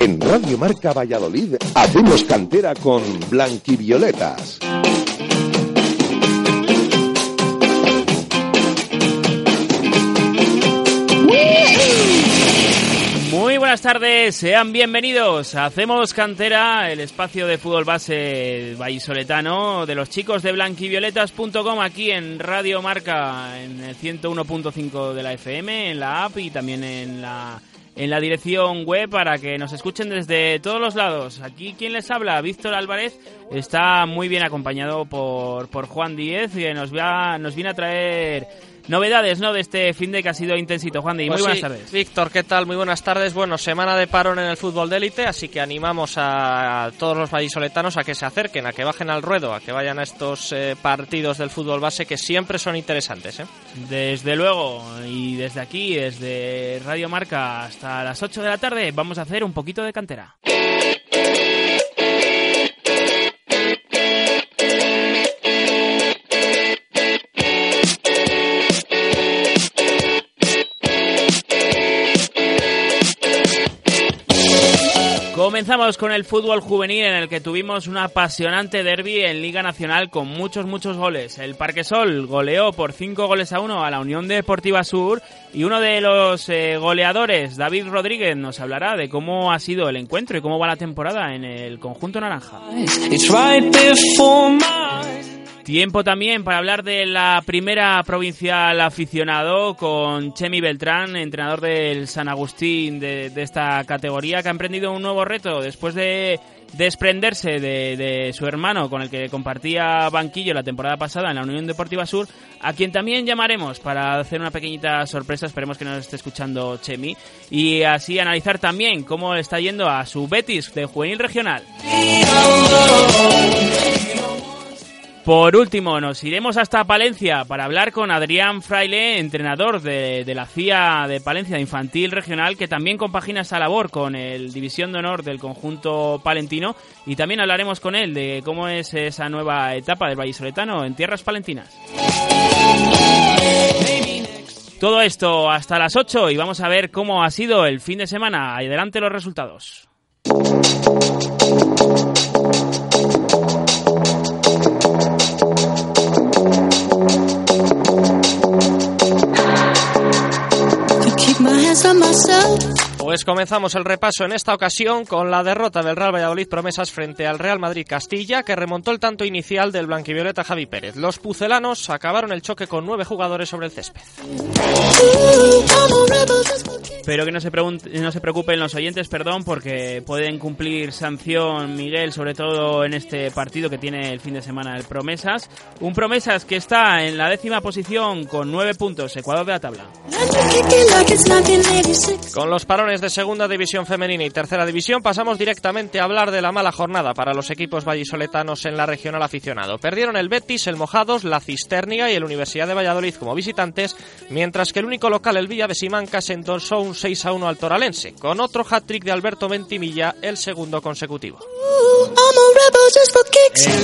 En Radio Marca Valladolid hacemos cantera con Blanquivioletas. Muy buenas tardes, sean bienvenidos. Hacemos cantera, el espacio de fútbol base vallisoletano de los chicos de blanquivioletas.com aquí en Radio Marca, en el 101.5 de la FM, en la app y también en la en la dirección web para que nos escuchen desde todos los lados. Aquí quien les habla, Víctor Álvarez, está muy bien acompañado por, por Juan Díez, que nos, va, nos viene a traer novedades ¿no? de este fin de que ha sido intensito. Juan Díez, Pues muy buenas sí, tardes. Víctor, ¿qué tal? Muy buenas tardes. Bueno, semana de parón en el fútbol de élite, así que animamos a todos los vallisoletanos a que se acerquen, a que bajen al ruedo, a que vayan a estos eh, partidos del fútbol base que siempre son interesantes. ¿eh? Desde luego, y desde aquí, desde Radio Marca hasta las 8 de la tarde, vamos a hacer un poquito de cantera. Comenzamos con el fútbol juvenil en el que tuvimos un apasionante derby en Liga Nacional con muchos, muchos goles. El Parquesol goleó por 5 goles a 1 a la Unión Deportiva Sur y uno de los eh, goleadores, David Rodríguez, nos hablará de cómo ha sido el encuentro y cómo va la temporada en el conjunto naranja. Tiempo también para hablar de la primera provincial aficionado con Chemi Beltrán, entrenador del San Agustín de, de esta categoría, que ha emprendido un nuevo reto después de desprenderse de, de su hermano con el que compartía banquillo la temporada pasada en la Unión Deportiva Sur, a quien también llamaremos para hacer una pequeñita sorpresa, esperemos que nos esté escuchando Chemi, y así analizar también cómo está yendo a su Betis de juvenil regional. Por último, nos iremos hasta Palencia para hablar con Adrián Fraile, entrenador de, la CIA de Palencia Infantil Regional, que también compagina esa labor con el División de Honor del conjunto palentino. Y también hablaremos con él de cómo es esa nueva etapa del Vallisoletano en tierras palentinas. Todo esto hasta las 8 y vamos a ver cómo ha sido el fin de semana. Adelante los resultados. dance on myself. Pues comenzamos el repaso en esta ocasión con la derrota del Real Valladolid Promesas frente al Real Madrid Castilla, que remontó el tanto inicial del blanquivioleta Javi Pérez. Los pucelanos acabaron el choque con nueve jugadores sobre el césped. Pero que no se, no se preocupen los oyentes, perdón, porque pueden cumplir sanción Miguel, sobre todo en este partido que tiene el fin de semana el Promesas. Un Promesas que está en la décima posición con nueve puntos, Ecuador de la tabla. Con los parones de segunda división femenina y tercera división pasamos directamente a hablar de la mala jornada para los equipos vallisoletanos en la regional aficionado. Perdieron el Betis, el Mojados, la Cisternia y el Universidad de Valladolid como visitantes, mientras que el único local, el Villa de Simancas, endorsó un 6 a 1 al Toralense, con otro hat-trick de Alberto Ventimilla, el segundo consecutivo.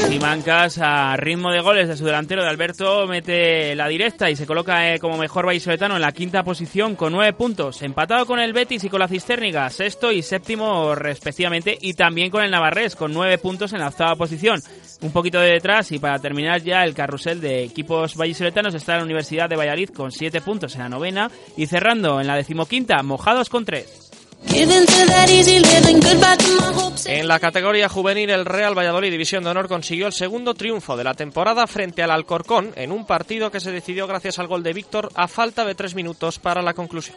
Simancas, a ritmo de goles de su delantero de Alberto, mete la directa y se coloca eh, como mejor vallisoletano en la quinta posición con nueve puntos. Empatado con el Betis y con la Cisterniga, sexto y séptimo respectivamente. Y también con el Navarrés, con nueve puntos en la octava posición. Un poquito de detrás y para terminar ya el carrusel de equipos vallisoletanos está la Universidad de Valladolid con siete puntos en la novena. Y cerrando en la decimoquinta, Mojados con tres. En la categoría juvenil, el Real Valladolid División de Honor consiguió el segundo triunfo de la temporada frente al Alcorcón en un partido que se decidió gracias al gol de Víctor a falta de tres minutos para la conclusión.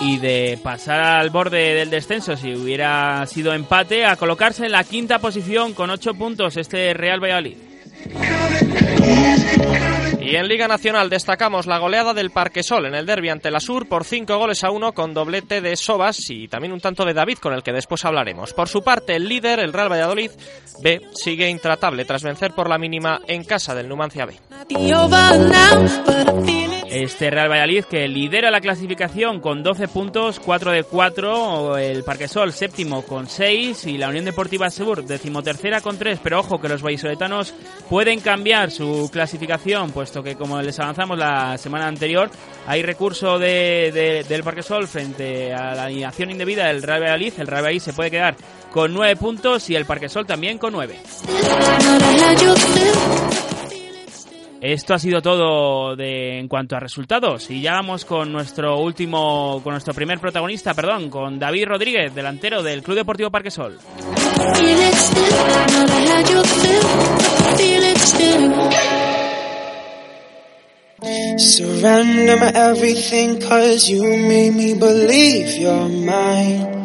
y de pasar al borde del descenso si hubiera sido empate a colocarse en la quinta posición con ocho puntos este Real Valladolid. Y en Liga Nacional destacamos la goleada del Parquesol en el derbi ante la Sur por 5 goles a 1 con doblete de Sobas y también un tanto de David con el que después hablaremos. Por su parte, el líder, el Real Valladolid B, sigue intratable tras vencer por la mínima en casa del Numancia B. Este Real Valladolid que lidera la clasificación con 12 puntos, 4 de 4, el Parquesol séptimo con 6 y la Unión Deportiva Sebur decimotercera con 3, pero ojo que los vallisoletanos pueden cambiar su clasificación, que como les avanzamos la semana anterior, hay recurso de, del Parquesol frente a la alineación indebida del Real Valladolid, el Real Valladolid se puede quedar con 9 puntos y el Parquesol también con 9. Esto ha sido todo en cuanto a resultados y ya vamos con nuestro último, con nuestro primer protagonista, perdón, con David Rodríguez, delantero del Club Deportivo Parquesol. Surrender my everything cause you made me believe you're mine.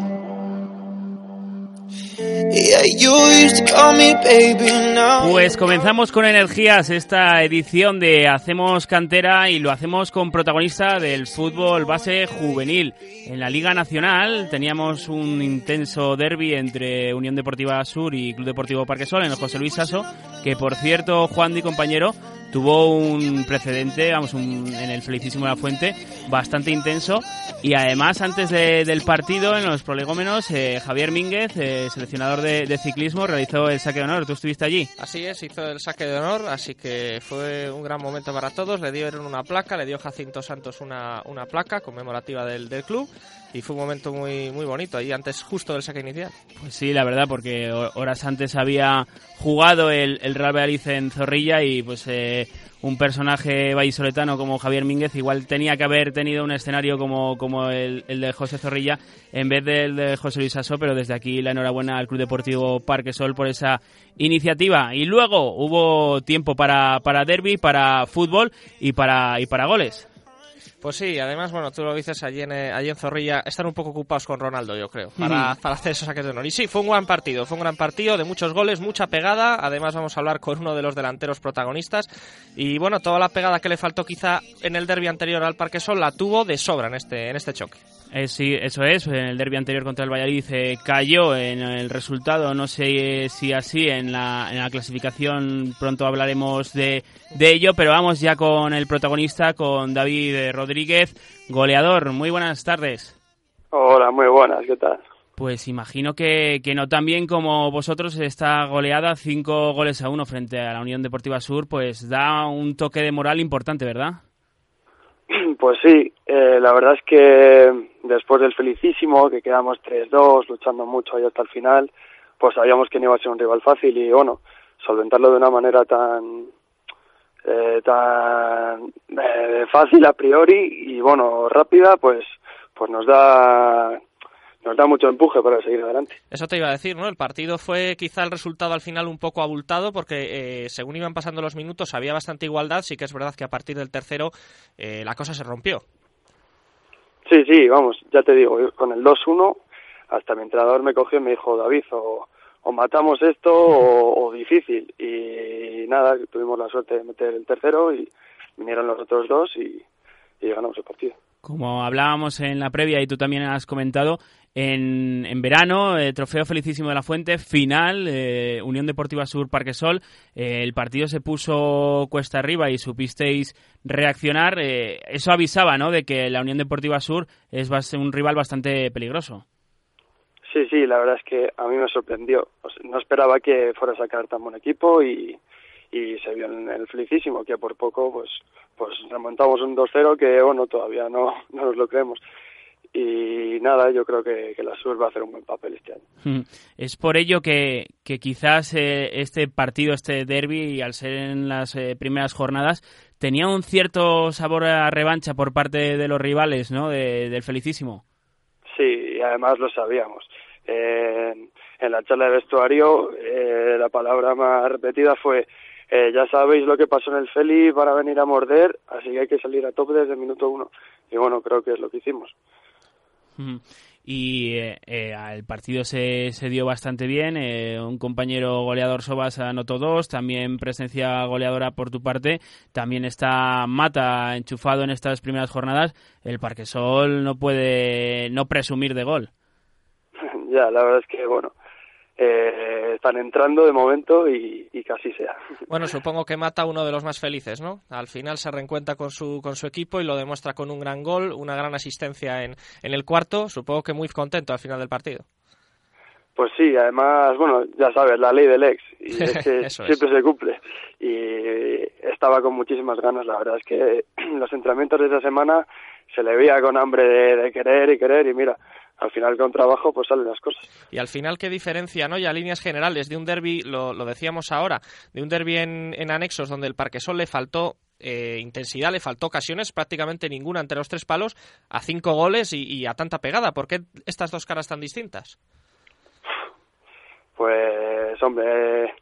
Pues comenzamos con energías esta edición de Hacemos Cantera y lo hacemos con protagonista del fútbol base juvenil. En la Liga Nacional teníamos un intenso derby entre Unión Deportiva Sur y Club Deportivo Parquesol en el José Luis Sasso, que por cierto, Juan Di compañero, tuvo un precedente, vamos, en el Felicísimo de la Fuente, bastante intenso. Y además, antes del partido, en los prolegómenos, eh, Javier Mínguez, eh, seleccionador de, ciclismo, realizó el saque de honor. ¿Tú estuviste allí? Así es, hizo el saque de honor, así que fue un gran momento para todos. Le dieron una placa, le dio Jacinto Santos una, una placa conmemorativa del, del club y fue un momento muy muy bonito ahí antes justo del saque inicial. Pues sí, la verdad, porque horas antes había jugado el, el Real Valladolid en Zorrilla y pues eh, un personaje vallisoletano como Javier Mínguez igual tenía que haber tenido un escenario como, como el, el de José Zorrilla en vez del de José Luis Aso, pero desde aquí la enhorabuena al Club Deportivo Parque Sol por esa iniciativa. Y luego hubo tiempo para, para derby, para fútbol y para, y para goles. Pues sí, además, bueno, tú lo dices allí en, eh, allí en Zorrilla, están un poco ocupados con Ronaldo, yo creo, para, para hacer esos saques de honor. Y sí, fue un gran partido, fue un gran partido de muchos goles, mucha pegada. Además, vamos a hablar con uno de los delanteros protagonistas. Y bueno, toda la pegada que le faltó quizá en el derby anterior al Parque Sol la tuvo de sobra en este, en este choque. Eh, sí, eso es. En el derby anterior contra el Valladolid eh, cayó en el resultado. No sé si así en la, en la clasificación pronto hablaremos de, de ello, pero vamos ya con el protagonista, con David Rodríguez, goleador. Muy buenas tardes. Hola, muy buenas. ¿Qué tal? Pues imagino que, que no tan bien como vosotros esta goleada, cinco goles a uno frente a la Unión Deportiva Sur, pues da un toque de moral importante, ¿verdad? Pues sí, eh, la verdad es que después del felicísimo, que quedamos 3-2, luchando mucho ahí hasta el final, pues sabíamos que no iba a ser un rival fácil y bueno, solventarlo de una manera tan eh, tan eh, fácil a priori y bueno, rápida, pues pues nos da nos da mucho empuje para seguir adelante. Eso te iba a decir, ¿no? El partido fue quizá el resultado al final un poco abultado porque eh, según iban pasando los minutos había bastante igualdad, sí que es verdad que a partir del tercero eh, la cosa se rompió. Sí, sí, vamos, ya te digo, con el 2-1 hasta mi entrenador me cogió y me dijo, David, o, o matamos esto o, o, difícil. Y nada, tuvimos la suerte de meter el tercero y vinieron los otros dos y, y ganamos el partido. Como hablábamos en la previa y tú también has comentado, en, verano, eh, Trofeo Felicísimo de la Fuente, final, eh, Unión Deportiva Sur Parquesol, eh, el partido se puso cuesta arriba y supisteis reaccionar. Eh, eso avisaba, ¿no?, de que la Unión Deportiva Sur es un rival bastante peligroso. Sí, sí, la verdad es que a mí me sorprendió. No esperaba que fuera a sacar tan buen equipo y, y se vio en el felicísimo que por poco pues pues remontamos un 2-0 que bueno todavía no, no nos lo creemos y nada, yo creo que, que, la Sur va a hacer un buen papel este año. Es por ello que, que quizás eh, este partido, este derby, al ser en las eh, primeras jornadas, tenía un cierto sabor a revancha por parte de los rivales, ¿no? De, del Felicísimo. Sí, y además lo sabíamos. Eh, en la charla de vestuario, eh, la palabra más repetida fue eh, ya sabéis lo que pasó en el Feli para venir a morder, así que hay que salir a tope desde el minuto uno. Y bueno, creo que es lo que hicimos. Y eh, eh, el partido se, se, dio bastante bien. Eh, un compañero goleador Sobas anotó dos, también presencia goleadora por tu parte. También está Mata enchufado en estas primeras jornadas. El Parquesol no puede no presumir de gol. Ya, la verdad es que, bueno, eh, están entrando de momento y, y, casi sea. Bueno, supongo que mata uno de los más felices, ¿no? Al final se reencuentra con su, con su equipo y lo demuestra con un gran gol, una gran asistencia en, en el cuarto. Supongo que muy contento al final del partido. Pues sí, además, bueno, ya sabes, la ley del ex, y es que siempre se cumple. Y estaba con muchísimas ganas, la verdad es que los entrenamientos de esa semana se le veía con hambre de, de querer y querer, y mira, al final con trabajo pues salen las cosas. Y al final, ¿qué diferencia, no? Ya líneas generales de un derby, lo, lo decíamos ahora, de un derby en, en anexos donde el Parquesol le faltó eh, intensidad, le faltó ocasiones, prácticamente ninguna entre los tres palos, a cinco goles y, y, a tanta pegada. ¿Por qué estas dos caras tan distintas? Pues, hombre,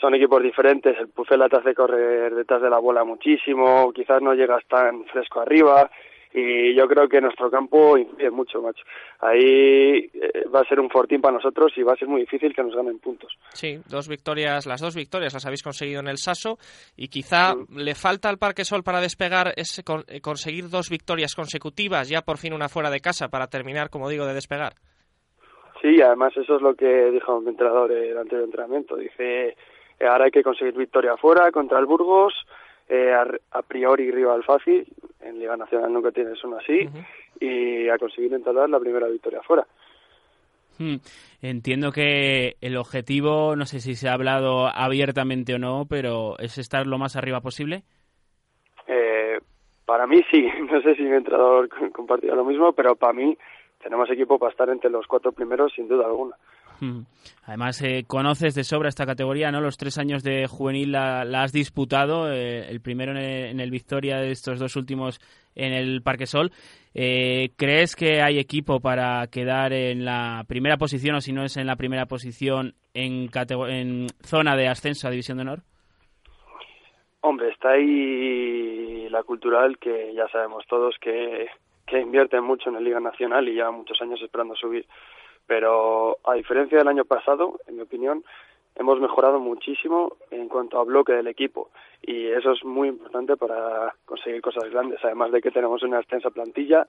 son equipos diferentes. El Pucela te hace correr detrás de la bola muchísimo, quizás no llegas tan fresco arriba y yo creo que nuestro campo influye mucho, macho. Ahí eh, va a ser un fortín para nosotros y va a ser muy difícil que nos ganen puntos. Sí, dos victorias, las dos victorias las habéis conseguido en el Saso y quizá le falta al Parque Sol para despegar con, eh, conseguir dos victorias consecutivas, ya por fin una fuera de casa para terminar, como digo, de despegar. Sí, además eso es lo que dijo mi entrenador eh, el anterior entrenamiento. Dice, ahora hay que conseguir victoria fuera contra el Burgos, eh, a, a, priori rival fácil, en Liga Nacional nunca tienes uno así, uh -huh. y a conseguir entablar la primera victoria fuera. Hmm. Entiendo que el objetivo, no sé si se ha hablado abiertamente o no, pero es estar lo más arriba posible. Eh, para mí sí, no sé si mi entrenador compartirá lo mismo, pero para mí tenemos equipo para estar entre los cuatro primeros sin duda alguna. Además, eh, conoces de sobra esta categoría, ¿no? Los tres años de juvenil la, la has disputado, eh, el primero en el, en el, Victoria, de estos dos últimos en el Parque Sol. Eh, ¿Crees que hay equipo para quedar en la primera posición o si no es en la primera posición en, en zona de ascenso a División de Honor? Hombre, está ahí la cultural que ya sabemos todos que, que invierte mucho en la Liga Nacional y lleva muchos años esperando subir pero a diferencia del año pasado, en mi opinión, hemos mejorado muchísimo en cuanto a bloque del equipo. Y eso es muy importante para conseguir cosas grandes, además de que tenemos una extensa plantilla,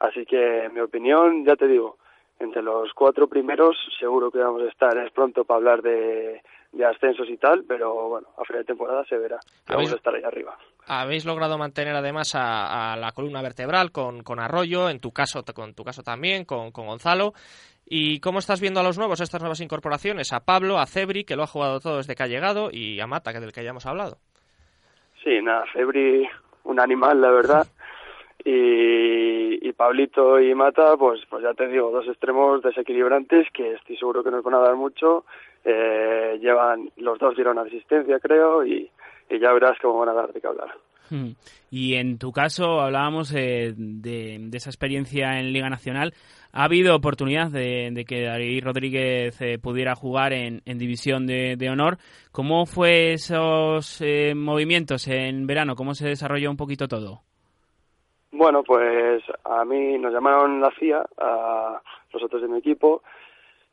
así que en mi opinión, ya te digo, entre los cuatro primeros seguro que vamos a estar, es pronto para hablar de, de ascensos y tal, pero bueno, a final de temporada se verá, vamos a estar ahí arriba. Habéis logrado mantener además a, a la columna vertebral con, con Arroyo, en tu caso, con tu caso también, con, con Gonzalo, ¿Y cómo estás viendo a los nuevos, estas nuevas incorporaciones? A Pablo, a Cebri, que lo ha jugado todo desde que ha llegado, y a Mata, que del que ya hemos hablado. Sí, nada, Cebri, un animal, la verdad. Y, y Pablito y Mata, pues, pues ya te digo, dos extremos desequilibrantes que estoy seguro que nos van a dar mucho. Eh, llevan, los dos dieron asistencia, creo, y, y ya verás cómo van a dar de qué hablar. Y en tu caso, hablábamos eh, de, de, esa experiencia en Liga Nacional. ¿Ha habido oportunidad de, que David Rodríguez eh, pudiera jugar en, en División de, Honor? ¿Cómo fue esos eh, movimientos en verano? ¿Cómo se desarrolló un poquito todo? Bueno, pues a mí nos llamaron la CIA, a los otros de mi equipo,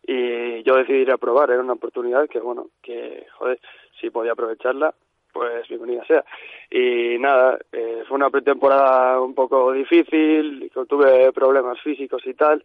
y yo decidí ir a probar. Era una oportunidad que, bueno, que, joder, si podía aprovecharla, pues bienvenida sea. Y nada, eh, fue una pretemporada un poco difícil, tuve problemas físicos y tal,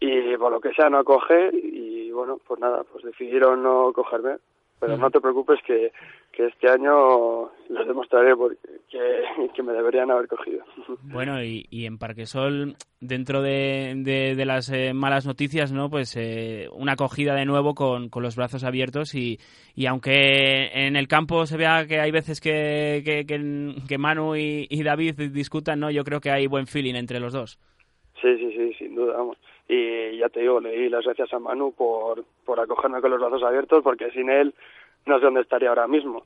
y por lo que sea no acoger, y bueno, pues nada, pues decidieron no cogerme. Pero no te preocupes que, que este año les demostraré porque, que, que me deberían haber cogido. Bueno, y, y en Parquesol, dentro de, de, de las eh, malas noticias, ¿no? Pues eh, una acogida de nuevo con, con los brazos abiertos y, y, aunque en el campo se vea que hay veces que, que, que, que Manu y, y, David discutan, ¿no? Yo creo que hay buen feeling entre los dos. Sí, sí, sí, sin duda, vamos. Y ya te digo, le di las gracias a Manu por, por acogerme con los brazos abiertos porque sin él no sé dónde estaría ahora mismo.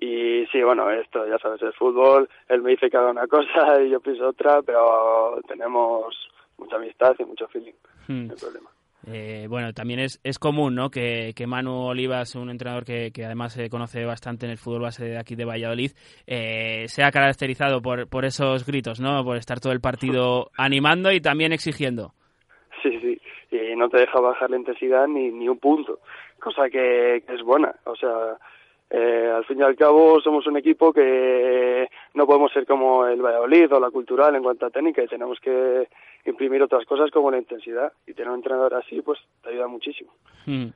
Y sí, bueno, esto ya sabes, el fútbol, él me dice que haga una cosa y yo pienso otra, pero tenemos mucha amistad y mucho feeling, hmm. no hay problema. Eh, bueno, también es, es común ¿no? que, que Manu Olivas, un entrenador que, que además se conoce bastante en el fútbol base de aquí de Valladolid, eh, sea caracterizado por, por esos gritos, ¿no? por estar todo el partido animando y también exigiendo. Sí, Sí, y no te deja bajar la intensidad ni, ni un punto, cosa que, es buena. O sea, eh, al fin y al cabo somos un equipo que no podemos ser como el Valladolid o la Cultural en cuanto a técnica y tenemos que imprimir otras cosas como la intensidad y tener un entrenador así pues te ayuda muchísimo. Hmm.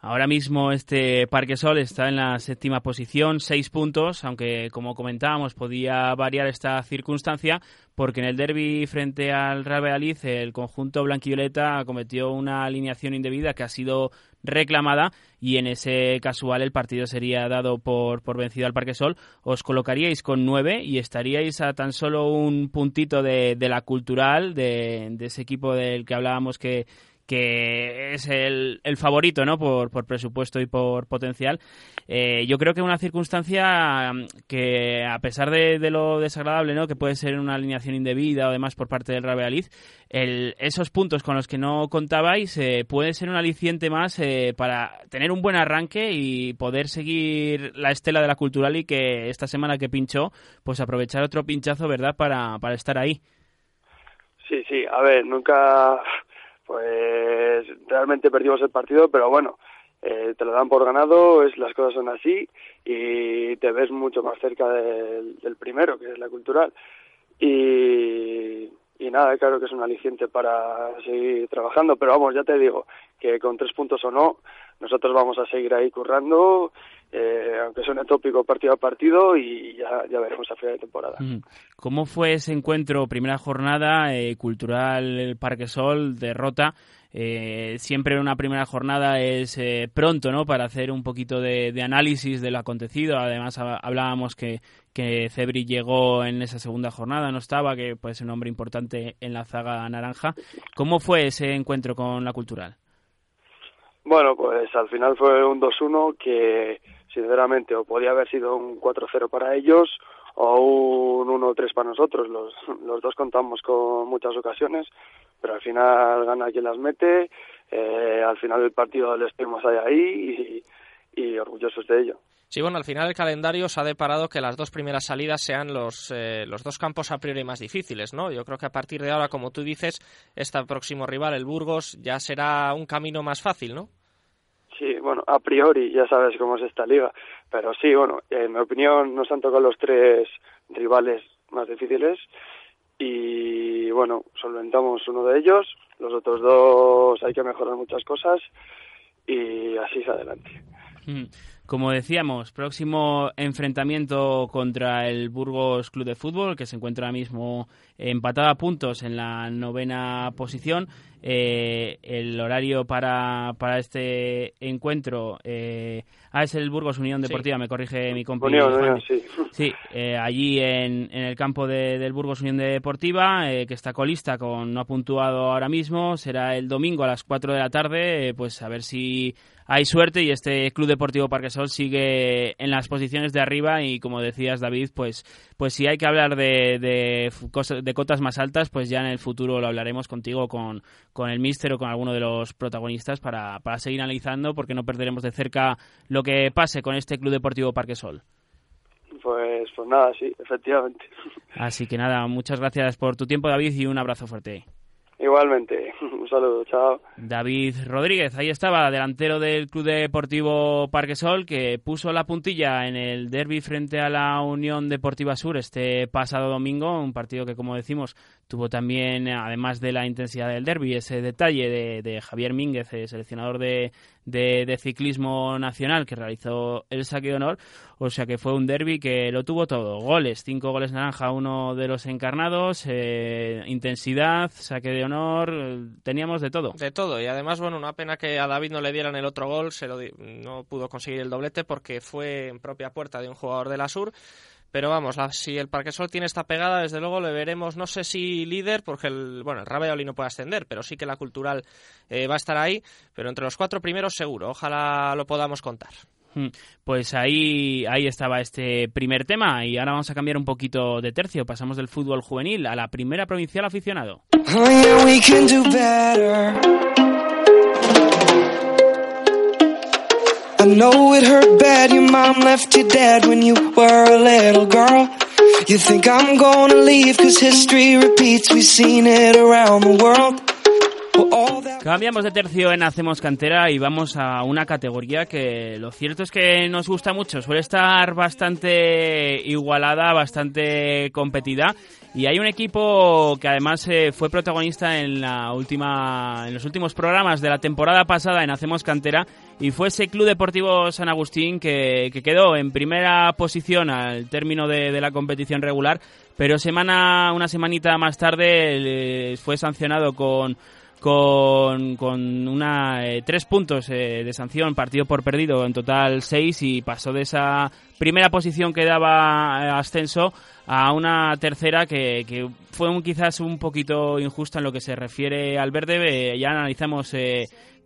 Ahora mismo este Parque Sol está en la séptima posición, seis puntos, aunque como comentábamos podía variar esta circunstancia porque en el derby frente al Real el conjunto blanquivioleta cometió una alineación indebida que ha sido reclamada y en ese casual el partido sería dado por, por vencido al Parque Sol, os colocaríais con nueve y estaríais a tan solo un puntito de, de la cultural, de ese equipo del que hablábamos que, que es el, el favorito ¿no? por, por, presupuesto y por potencial. Eh, yo creo que una circunstancia que, a pesar de, de, lo desagradable ¿no? que puede ser una alineación indebida o demás por parte del Real Valladolid, el, esos puntos con los que no contabais eh, puede ser un aliciente más eh, para tener un buen arranque y poder seguir la estela de la cultural y que esta semana que pinchó, pues aprovechar otro pinchazo, ¿verdad?, para, para estar ahí. Sí, sí, a ver, nunca pues realmente perdimos el partido, pero bueno, eh, te lo dan por ganado, es las cosas son así y te ves mucho más cerca del, del primero, que es la cultural. Y, y nada, claro que es un aliciente para seguir trabajando, pero vamos, ya te digo que con tres puntos o no, nosotros vamos a seguir ahí currando, eh, aunque suene tópico partido a partido, y ya, ya veremos a final de temporada. ¿Cómo fue ese encuentro, primera jornada, eh, cultural el Parque Sol, derrota? Eh, siempre una primera jornada es eh, pronto, ¿no? Para hacer un poquito de, de, análisis de lo acontecido. Además, hablábamos que, que Cebri llegó en esa segunda jornada, no estaba, que puede ser un hombre importante en la zaga naranja. ¿Cómo fue ese encuentro con la cultural? Bueno, pues al final fue un 2-1 que sinceramente o podía haber sido un 4-0 para ellos o un 1-3 para nosotros. Los, los dos contamos con muchas ocasiones, pero al final gana quien las mete. Eh, al final del partido les estuvimos ahí y, y orgullosos de ello. Sí, bueno, al final el calendario se ha deparado que las dos primeras salidas sean los, eh, los dos campos a priori más difíciles, ¿no? Yo creo que a partir de ahora, como tú dices, este próximo rival, el Burgos, ya será un camino más fácil, ¿no? Sí, bueno, a priori ya sabes cómo es esta liga, pero sí, bueno, en mi opinión nos han tocado los tres rivales más difíciles y bueno, solventamos uno de ellos, los otros dos hay que mejorar muchas cosas y así es adelante. Como decíamos, próximo enfrentamiento contra el Burgos Club de Fútbol, que se encuentra ahora mismo empatado a puntos en la novena posición. Eh, el horario para, para este encuentro eh, ah, es el Burgos Unión Deportiva, sí. me corrige mi compañero. Unión, Unión, sí, sí eh, allí en, en, el campo de, del Burgos Unión Deportiva, eh, que está colista con no ha puntuado ahora mismo, será el domingo a las 4 de la tarde, eh, pues a ver si hay suerte y este Club Deportivo Parquesol sigue en las posiciones de arriba y como decías David, pues, pues si hay que hablar de, de, cosas, de cotas más altas, pues ya en el futuro lo hablaremos contigo, con, con el Mister o con alguno de los protagonistas para, para seguir analizando porque no perderemos de cerca lo que pase con este Club Deportivo Parquesol. Pues, pues nada, sí, efectivamente. Así que nada, muchas gracias por tu tiempo David y un abrazo fuerte. Igualmente, un saludo, chao. David Rodríguez, ahí estaba, delantero del Club Deportivo Parquesol, que puso la puntilla en el derby frente a la Unión Deportiva Sur este pasado domingo, un partido que, como decimos, tuvo también, además de la intensidad del derby, ese detalle de, de Javier Mínguez, el seleccionador de, de, de, ciclismo nacional, que realizó el saque de honor, o sea que fue un derby que lo tuvo todo, goles, cinco goles naranja, uno de los encarnados, eh, intensidad, saque de honor, teníamos de todo. De todo, y además, bueno, una pena que a David no le dieran el otro gol, se lo no pudo conseguir el doblete porque fue en propia puerta de un jugador de la Sur, pero vamos, la, si el Parquesol tiene esta pegada, desde luego le veremos, no sé si líder, porque el, bueno, el no puede ascender, pero sí que la cultural eh, va a estar ahí, pero entre los cuatro primeros seguro, ojalá lo podamos contar. Pues ahí, ahí estaba este primer tema y ahora vamos a cambiar un poquito de tercio. Pasamos del fútbol juvenil a la primera provincial aficionado. Oh, yeah, know it hurt bad, your mom left you dead when you were a little girl. You think I'm gonna leave cause history repeats, we've seen it around the world. Cambiamos de tercio en Hacemos Cantera y vamos a una categoría que lo cierto es que nos gusta mucho. Suele estar bastante igualada, bastante competida. Y hay un equipo que además eh, fue protagonista en, la última, en los últimos programas de la temporada pasada en Hacemos Cantera y fue ese Club Deportivo San Agustín que, quedó en primera posición al término de, la competición regular, pero semana, una semanita más tarde fue sancionado con con, con una, eh, tres puntos eh, de sanción, partido por perdido, en total seis, y pasó de esa primera posición que daba eh, ascenso a una tercera que, que fue un, quizás un poquito injusta en lo que se refiere al verde. ya analizamos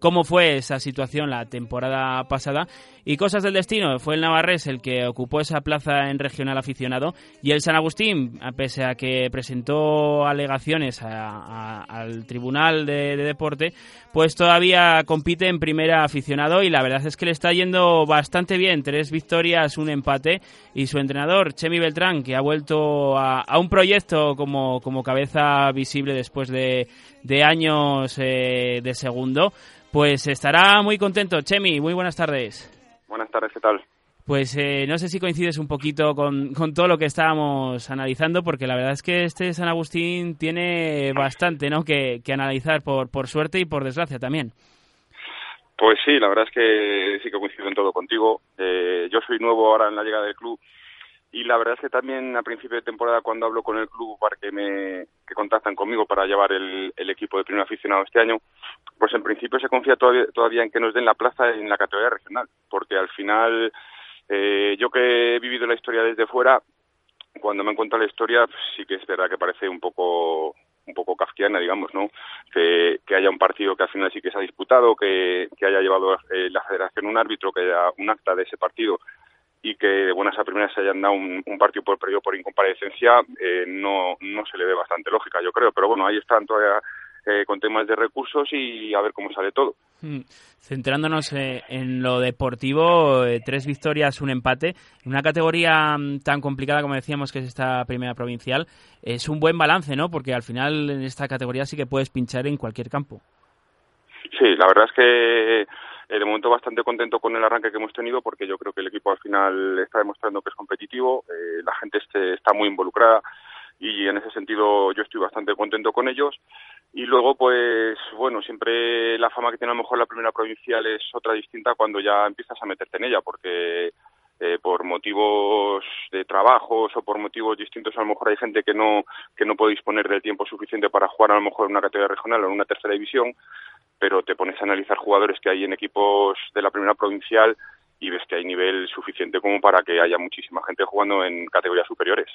cómo fue esa situación la temporada pasada. Y cosas del destino, fue el Navarres el que ocupó esa plaza en regional aficionado y el San Agustín, pese a que presentó alegaciones al Tribunal de, Deporte, pues todavía compite en primera aficionado y la verdad es que le está yendo bastante bien, tres victorias, un empate y su entrenador, Chemi Beltrán, que ha vuelto a, un proyecto como, como cabeza visible después de, años eh, de segundo, pues estará muy contento. Chemi, muy buenas tardes. Buenas tardes, ¿qué tal? Pues eh, no sé si coincides un poquito con, todo lo que estábamos analizando, porque la verdad es que este San Agustín tiene bastante ¿no? que, analizar por, por suerte y por desgracia también. Pues sí, la verdad es que sí que coincido en todo contigo. Eh, yo soy nuevo ahora en la llegada del club y la verdad es que también a principio de temporada cuando hablo con el club para que me que contactan conmigo para llevar el, equipo de primer aficionado este año pues en principio se confía todavía, en que nos den la plaza en la categoría regional porque al final eh, yo que he vivido la historia desde fuera cuando me encuentro la historia sí que es verdad que parece un poco un poco kafkiana, digamos, ¿no? Que, haya un partido que al final sí que se ha disputado, que, que haya llevado eh, la federación un árbitro, que haya un acta de ese partido y que de buenas a primeras se hayan dado un, partido por periodo por incomparecencia eh, no, no se le ve bastante lógica, yo creo. Pero bueno, ahí están todavía eh, con temas de recursos y a ver cómo sale todo. Hmm. Centrándonos eh, en lo deportivo, tres victorias, un empate, en una categoría mm, tan complicada como decíamos que es esta primera provincial, es un buen balance, ¿no? Porque al final en esta categoría sí que puedes pinchar en cualquier campo. Sí, la verdad es que eh, de momento bastante contento con el arranque que hemos tenido porque yo creo que el equipo al final está demostrando que es competitivo, eh, la gente este, está muy involucrada y en ese sentido yo estoy bastante contento con ellos. Y luego, pues bueno, siempre la fama que tiene a lo mejor la primera provincial es otra distinta cuando ya empiezas a meterte en ella, porque eh, por motivos de trabajos o por motivos distintos a lo mejor hay gente que no que no puede disponer del tiempo suficiente para jugar a lo mejor en una categoría regional o en una tercera división pero te pones a analizar jugadores que hay en equipos de la primera provincial y ves que hay nivel suficiente como para que haya muchísima gente jugando en categorías superiores.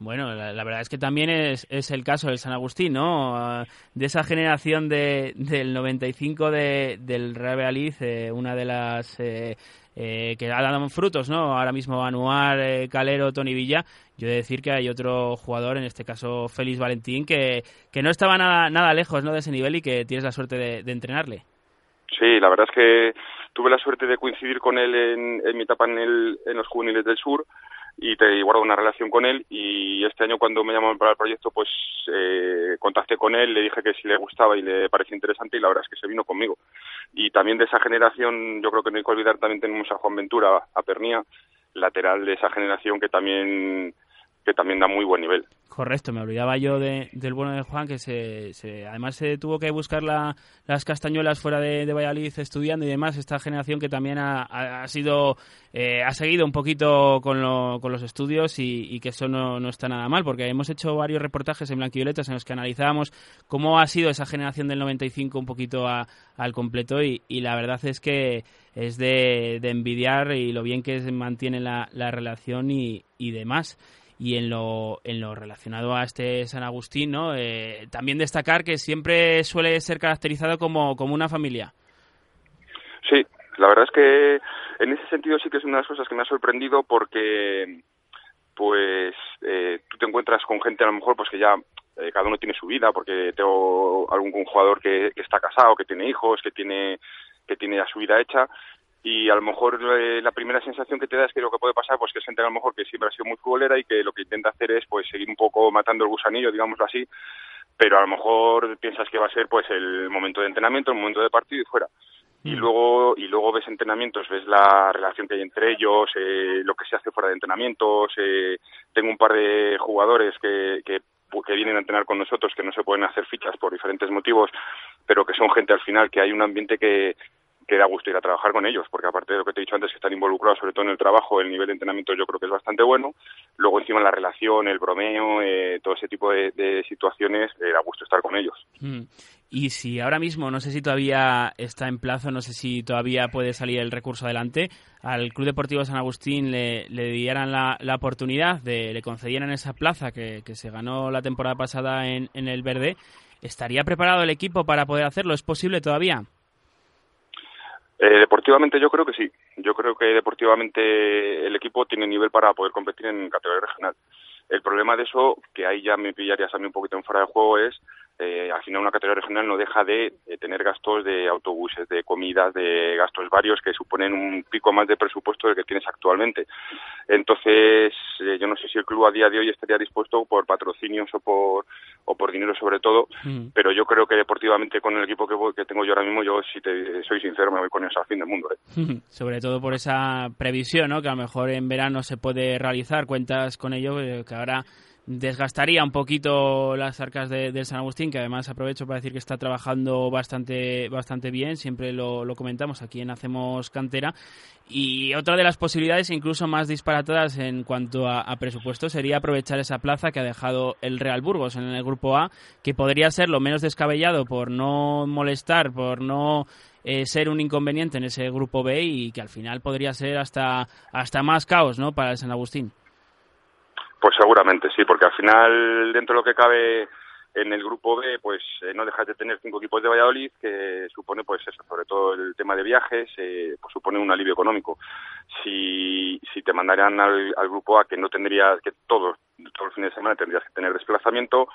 Bueno, la, verdad es que también es, el caso del San Agustín, ¿no? De esa generación de, del 95 de, del Real Valladolid, eh, una de las eh, eh, que ha dado frutos, ¿no? Ahora mismo Anuar, eh, Calero, Tony Villa. Yo he de decir que hay otro jugador, en este caso Félix Valentín, que, que no estaba nada, nada lejos ¿no? de ese nivel y que tienes la suerte de, entrenarle. Sí, la verdad es que tuve la suerte de coincidir con él en, en mi etapa en, el, en los juveniles del sur y te guardo una relación con él y este año cuando me llamaron para el proyecto pues eh, contacté con él, le dije que si le gustaba y le parecía interesante y la verdad es que se vino conmigo. Y también de esa generación yo creo que no hay que olvidar también tenemos a Juan Ventura, a Pernía, lateral de esa generación que también que también da muy buen nivel. Correcto, me olvidaba yo de, del bueno de Juan, que se, además se tuvo que buscar las castañuelas fuera de, de, Valladolid estudiando y demás. Esta generación que también ha, sido, eh, ha seguido un poquito con, los estudios y, que eso no, no, está nada mal, porque hemos hecho varios reportajes en Blanquivioletas en los que analizábamos cómo ha sido esa generación del 95 un poquito al completo y, la verdad es que es de, envidiar y lo bien que se mantiene la, relación y, y demás y en lo, en lo relacionado a este San Agustín, ¿no? Eh, también destacar que siempre suele ser caracterizado como, como una familia. Sí, la verdad es que en ese sentido sí que es una de las cosas que me ha sorprendido porque pues eh, tú te encuentras con gente a lo mejor pues que ya eh, cada uno tiene su vida porque tengo algún jugador que, que, está casado, que tiene hijos, que tiene que tiene ya su vida hecha y a lo mejor eh, la primera sensación que te da es que lo que puede pasar pues que es gente a lo mejor que siempre ha sido muy futbolera y que lo que intenta hacer es pues seguir un poco matando el gusanillo digámoslo así pero a lo mejor piensas que va a ser pues el momento de entrenamiento, el momento de partido y fuera. Y Mm. luego, y luego ves entrenamientos, ves la relación que hay entre ellos, eh, lo que se hace fuera de entrenamientos. Eh, tengo un par de jugadores que, que, que vienen a entrenar con nosotros que no se pueden hacer fichas por diferentes motivos, pero que son gente al final que hay un ambiente que, que da gusto ir a trabajar con ellos, porque aparte de lo que te he dicho antes, que están involucrados sobre todo en el trabajo, el nivel de entrenamiento yo creo que es bastante bueno. Luego encima la relación, el bromeo, eh, todo ese tipo de, situaciones, eh, da gusto estar con ellos. Mm. Y si ahora mismo, no sé si todavía está en plazo, no sé si todavía puede salir el recurso adelante, al Club Deportivo San Agustín le, dieran la, la oportunidad, de, le concedieran esa plaza que, que se ganó la temporada pasada en, en el Verde, ¿estaría preparado el equipo para poder hacerlo? ¿Es posible todavía? Eh, deportivamente yo creo que sí. Yo creo que deportivamente el equipo tiene nivel para poder competir en categoría regional. El problema de eso, que ahí ya me pillarías a mí un poquito en fuera de juego, es eh, al final una categoría regional no deja de, de, tener gastos de autobuses, de comidas, de gastos varios que suponen un pico más de presupuesto del que tienes actualmente. Entonces, eh, yo no sé si el club a día de hoy estaría dispuesto por patrocinios o por, o por dinero sobre todo, Mm. pero yo creo que deportivamente con el equipo que, voy- que tengo yo ahora mismo, yo si te soy sincero me voy con eso al fin del mundo. ¿eh? Sobre todo por esa previsión, ¿no? Que a lo mejor en verano se puede realizar. Cuentas con ello, eh, que ahora desgastaría un poquito las arcas de, del San Agustín, que además aprovecho para decir que está trabajando bastante, bastante bien. Siempre lo, lo comentamos aquí en Hacemos Cantera. Y otra de las posibilidades, incluso más disparatadas en cuanto a, a presupuesto, sería aprovechar esa plaza que ha dejado el Real Burgos en el grupo A, que podría ser lo menos descabellado por no molestar, por no eh, ser un inconveniente en ese grupo B y que al final podría ser hasta, hasta más caos ¿no? para el San Agustín. Pues seguramente sí, porque al final, dentro de lo que cabe en el grupo B, pues eh, no dejas de tener cinco equipos de Valladolid, que supone, pues eso, sobre todo el tema de viajes, eh, pues supone un alivio económico. Si, si te mandaran al, al grupo A, que no tendrías, que todos, todos los fines de semana tendrías que tener desplazamiento,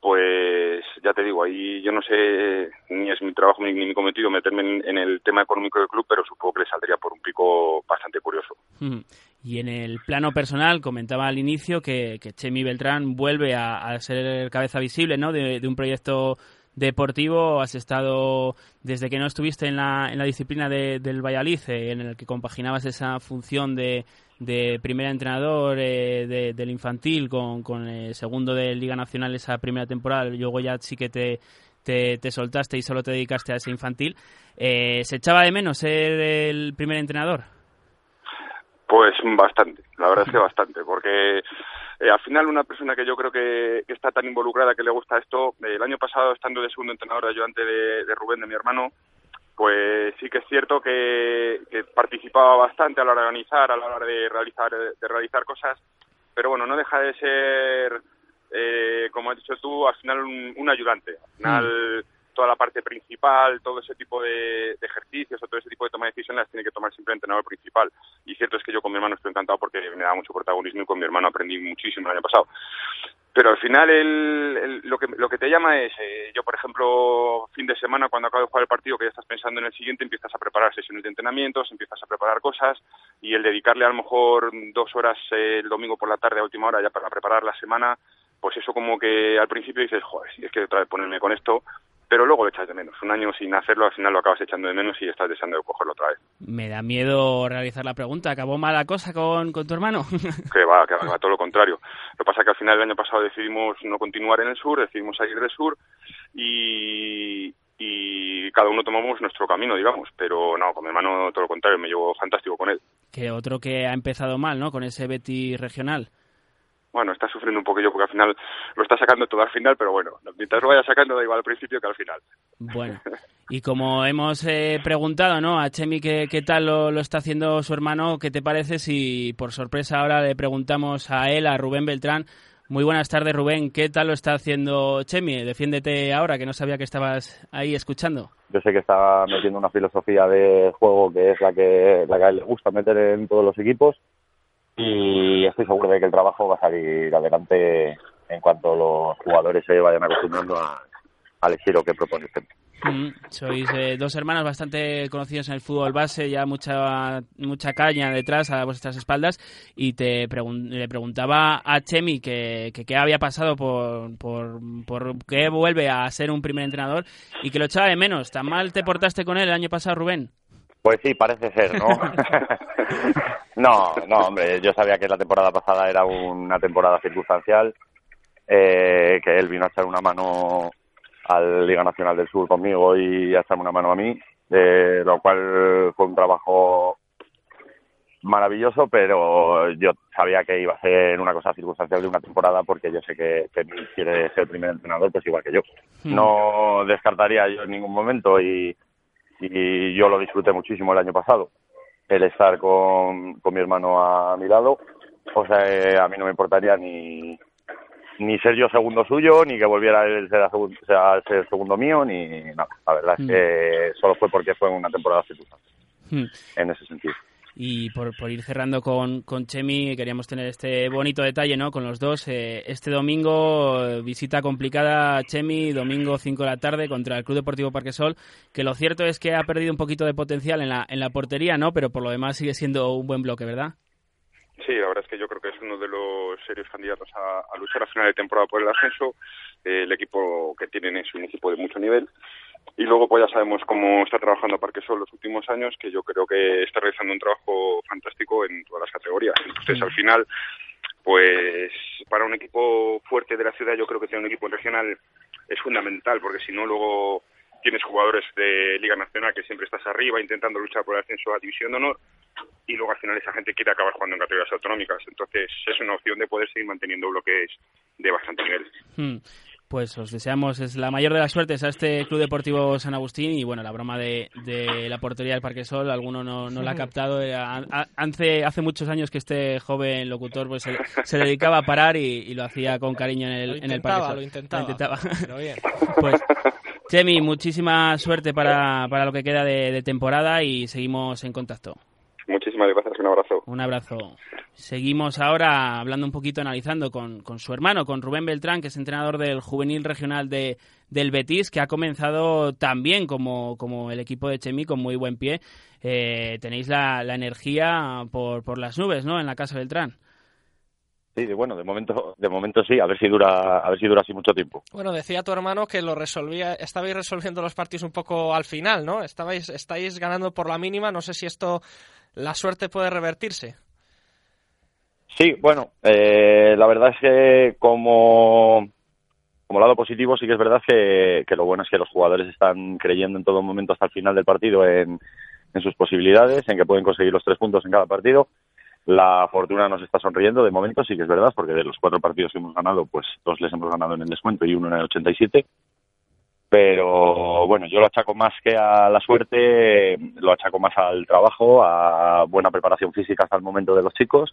pues ya te digo, ahí yo no sé, ni es mi trabajo ni, ni mi cometido meterme en, el tema económico del club, pero supongo que le saldría por un pico bastante curioso. Mm. Y en el plano personal, comentaba al inicio que, que Chemi Beltrán vuelve a, a ser cabeza visible ¿no? de, un proyecto deportivo. Has estado, desde que no estuviste en la, en la disciplina de, del Valladolid, eh, en el que compaginabas esa función de, de primer entrenador eh, de, del infantil con, con el segundo de Liga Nacional esa primera temporada, luego ya sí que te, te, te soltaste y solo te dedicaste a ese infantil. Eh, ¿Se echaba de menos ser el primer entrenador? Pues bastante, la verdad es que bastante, porque eh, al final una persona que yo creo que, que, está tan involucrada, que le gusta esto, eh, el año pasado estando de segundo entrenador de ayudante de, de Rubén, de mi hermano, pues sí que es cierto que, que, participaba bastante a la hora de organizar, a la hora de realizar, de realizar cosas, pero bueno, no deja de ser, eh, como has dicho tú, al final un, un ayudante. Al final mm. Toda la parte principal, todo ese tipo de, ejercicios o todo ese tipo de toma de decisiones las tiene que tomar siempre el entrenador principal. Y cierto es que yo con mi hermano estoy encantado porque me da mucho protagonismo y con mi hermano aprendí muchísimo el año pasado. Pero al final el, el, lo, que, lo que te llama es, eh, yo por ejemplo, fin de semana cuando acabo de jugar el partido, que ya estás pensando en el siguiente, empiezas a preparar sesiones de entrenamientos, empiezas a preparar cosas y el dedicarle a lo mejor dos horas eh, el domingo por la tarde a última hora ya para preparar la semana, pues eso como que al principio dices, joder, si es que otra vez ponerme con esto, pero luego lo echas de menos. Un año sin hacerlo, al final lo acabas echando de menos y estás deseando de cogerlo otra vez. Me da miedo realizar la pregunta. ¿Acabó mala cosa con, con tu hermano? que va, que va, todo lo contrario. Lo que pasa es que al final el año pasado decidimos no continuar en el sur, decidimos salir del sur y, y cada uno tomamos nuestro camino, digamos. Pero no, con mi hermano todo lo contrario, me llevo fantástico con él. Que otro que ha empezado mal, ¿no? Con ese Betty regional bueno, está sufriendo un poquillo porque al final lo está sacando todo al final, pero bueno, mientras lo vaya sacando da igual al principio que al final. Bueno, y como hemos eh, preguntado, ¿no? A Chemi qué, qué tal lo, lo, está haciendo su hermano, ¿qué te parece si por sorpresa ahora le preguntamos a él, a Rubén Beltrán? Muy buenas tardes, Rubén. ¿Qué tal lo está haciendo Chemi? Defiéndete ahora, que no sabía que estabas ahí escuchando. Yo sé que está metiendo una filosofía de juego que es la que, la que a él le gusta meter en todos los equipos y estoy seguro de que el trabajo va a salir adelante en cuanto los jugadores se vayan acostumbrando a, al estilo que propone centro. Mm, sois eh, dos hermanos bastante conocidos en el fútbol base, ya mucha mucha caña detrás a vuestras espaldas y te le preguntaba a Chemi que, qué había pasado por, por, por qué vuelve a ser un primer entrenador y que lo echaba de menos. ¿Tan mal te portaste con él el año pasado, Rubén? Pues sí, parece ser, ¿no? no, no, hombre, yo sabía que la temporada pasada era una temporada circunstancial, eh, que él vino a echar una mano al Liga Nacional del Sur conmigo y a echarme una mano a mí, eh, lo cual fue un trabajo maravilloso, pero yo sabía que iba a ser una cosa circunstancial de una temporada porque yo sé que, que quiere ser el primer entrenador, pues igual que yo. Hmm. No descartaría yo en ningún momento y, y yo lo disfruté muchísimo el año pasado, el estar con, con mi hermano a mi lado. O sea, eh, a mí no me importaría ni, ni ser yo segundo suyo, ni que volviera él a ser, segundo mío, ni nada. La verdad es hmm. que solo fue porque fue una temporada circunstancial, hmm. en ese sentido. Y por, por ir cerrando con, con, Chemi, queríamos tener este bonito detalle ¿no? con los dos. Eh, este domingo, visita complicada Chemi, domingo 5 de la tarde contra el Club Deportivo Parquesol, que lo cierto es que ha perdido un poquito de potencial en la, en la portería, ¿no? pero por lo demás sigue siendo un buen bloque, ¿verdad? Sí, la verdad es que yo creo que es uno de los serios candidatos a, luchar a final de temporada por el ascenso. Eh, el equipo que tienen es un equipo de mucho nivel y luego pues ya sabemos cómo está trabajando Parquesol los últimos años, que yo creo que está realizando un trabajo fantástico en todas las categorías. Entonces al final, pues para un equipo fuerte de la ciudad yo creo que tener un equipo regional es fundamental, porque si no luego tienes jugadores de Liga Nacional que siempre estás arriba intentando luchar por el ascenso a División de Honor y luego al final esa gente quiere acabar jugando en categorías autonómicas. Entonces es una opción de poder seguir manteniendo bloques de bastante nivel. Hmm pues os deseamos es la mayor de las suertes a este Club Deportivo San Agustín y bueno, la broma de, de la portería del Parque Sol, alguno no, no la ha captado. Eh, hace, hace muchos años que este joven locutor pues se, dedicaba a parar y, lo hacía con cariño en el, en el Parque Sol. Lo intentaba, lo intentaba. Pero bien. Pues, Chemi, muchísima suerte para, para lo que queda de, de temporada y seguimos en contacto. Muchísimas gracias, un abrazo. Un abrazo. Seguimos ahora hablando un poquito, analizando con, con, su hermano, con Rubén Beltrán, que es entrenador del juvenil regional de, del Betis, que ha comenzado también como, como el equipo de Chemi con muy buen pie. Eh, tenéis la, la energía por, por las nubes, ¿no? En la casa Beltrán. Sí, bueno, de momento, de momento sí, a ver si dura, a ver si dura así mucho tiempo. Bueno, decía tu hermano que lo resolvía, estabais resolviendo los partidos un poco al final, ¿no? Estabais, estáis ganando por la mínima, no sé si esto la suerte puede revertirse. Sí, bueno, eh, la verdad es que como, como lado positivo sí que es verdad que, lo bueno es que los jugadores están creyendo en todo momento hasta el final del partido en, en sus posibilidades, en que pueden conseguir los tres puntos en cada partido. La fortuna nos está sonriendo de momento, sí que es verdad, porque de los cuatro partidos que hemos ganado, pues dos les hemos ganado en el descuento y uno en el 87 pero bueno, yo lo achaco más que a la suerte, lo achaco más al trabajo, a buena preparación física hasta el momento de los chicos,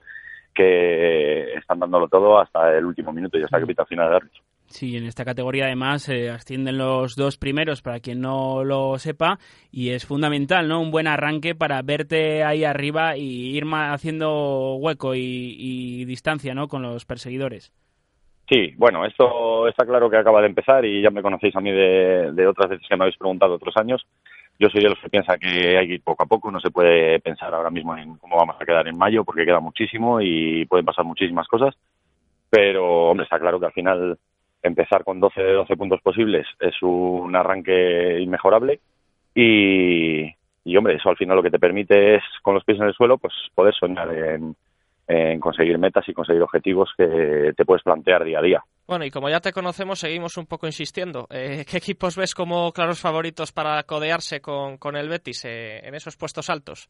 que están dándolo todo hasta el último minuto y hasta que pita final de árbitro. Sí, en esta categoría además eh, ascienden los dos primeros, para quien no lo sepa, y es fundamental, ¿no? Un buen arranque para verte ahí arriba y ir haciendo hueco y, y distancia, ¿no? Con los perseguidores. Sí, bueno, esto está claro que acaba de empezar y ya me conocéis a mí de, otras veces que me habéis preguntado otros años. Yo soy de los que piensa que hay que ir poco a poco, no se puede pensar ahora mismo en cómo vamos a quedar en mayo porque queda muchísimo y pueden pasar muchísimas cosas, pero hombre, está claro que al final empezar con 12 de 12 puntos posibles es un arranque inmejorable y, y hombre, eso al final lo que te permite es con los pies en el suelo pues poder soñar en, en conseguir metas y conseguir objetivos que te puedes plantear día a día. Bueno, y como ya te conocemos, seguimos un poco insistiendo. Eh, ¿Qué equipos ves como claros favoritos para codearse con, con el Betis eh, en esos puestos altos?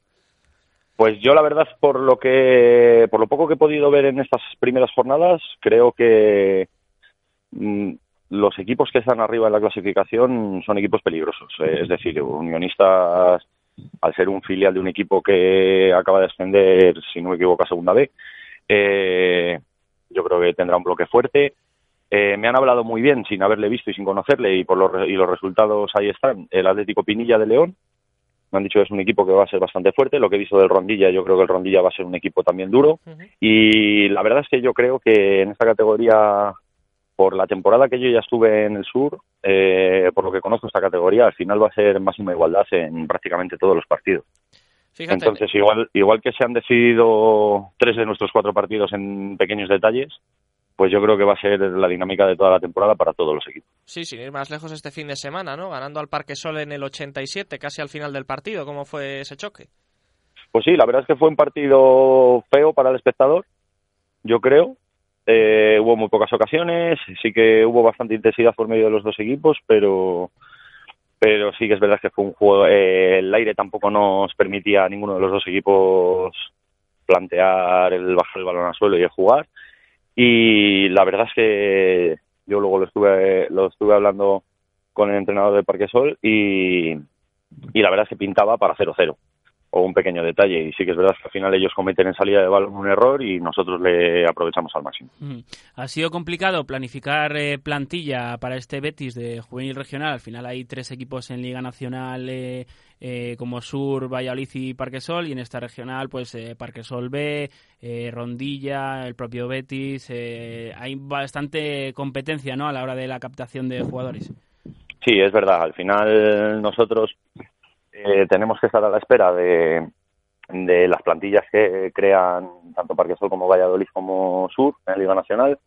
Pues yo la verdad, por lo que, por lo poco que he podido ver en estas primeras jornadas, creo que mm, los equipos que están arriba en la clasificación son equipos peligrosos. Eh, es decir, unionistas al ser un filial de un equipo que acaba de ascender, si no me equivoco, a Segunda B. Eh, yo creo que tendrá un bloque fuerte. Eh, me han hablado muy bien, sin haberle visto y sin conocerle, y, por los, y los resultados ahí están, el Atlético Pinilla de León. Me han dicho que es un equipo que va a ser bastante fuerte. Lo que he visto del Rondilla, yo creo que el Rondilla va a ser un equipo también duro. Y la verdad es que yo creo que en esta categoría por la temporada que yo ya estuve en el sur, eh, por lo que conozco esta categoría, al final va a ser máxima igualdad en prácticamente todos los partidos. Entonces, igual, igual que se han decidido tres de nuestros cuatro partidos en pequeños detalles, pues yo creo que va a ser la dinámica de toda la temporada para todos los equipos. Sí, sin ir más lejos este fin de semana, ¿no? Ganando al Parque Sol en el 87, casi al final del partido. ¿Cómo fue ese choque? Pues sí, la verdad es que fue un partido feo para el espectador, yo creo. Eh, hubo muy pocas ocasiones, sí que hubo bastante intensidad por medio de los dos equipos, pero pero sí que es verdad que fue un juego, eh, el aire tampoco nos permitía a ninguno de los dos equipos plantear el bajar el balón al suelo y el jugar. Y la verdad es que yo luego lo estuve lo estuve hablando con el entrenador del Parque Sol y, y la verdad es que pintaba para 0-0 o un pequeño detalle. Y sí que es verdad que al final ellos cometen en salida de balón un error y nosotros le aprovechamos al máximo. Mm. Ha sido complicado planificar eh, plantilla para este Betis de juvenil regional. Al final hay tres equipos en Liga Nacional. Eh, eh, como Sur, Valladolid y Parquesol y en esta regional pues Parquesol B, Rondilla, el propio Betis, hay bastante competencia ¿no? a la hora de la captación de jugadores. Sí, es verdad, al final nosotros eh, tenemos que estar a la espera de, de las plantillas que crean tanto Parque Sol como Valladolid como Sur en la Liga Nacional.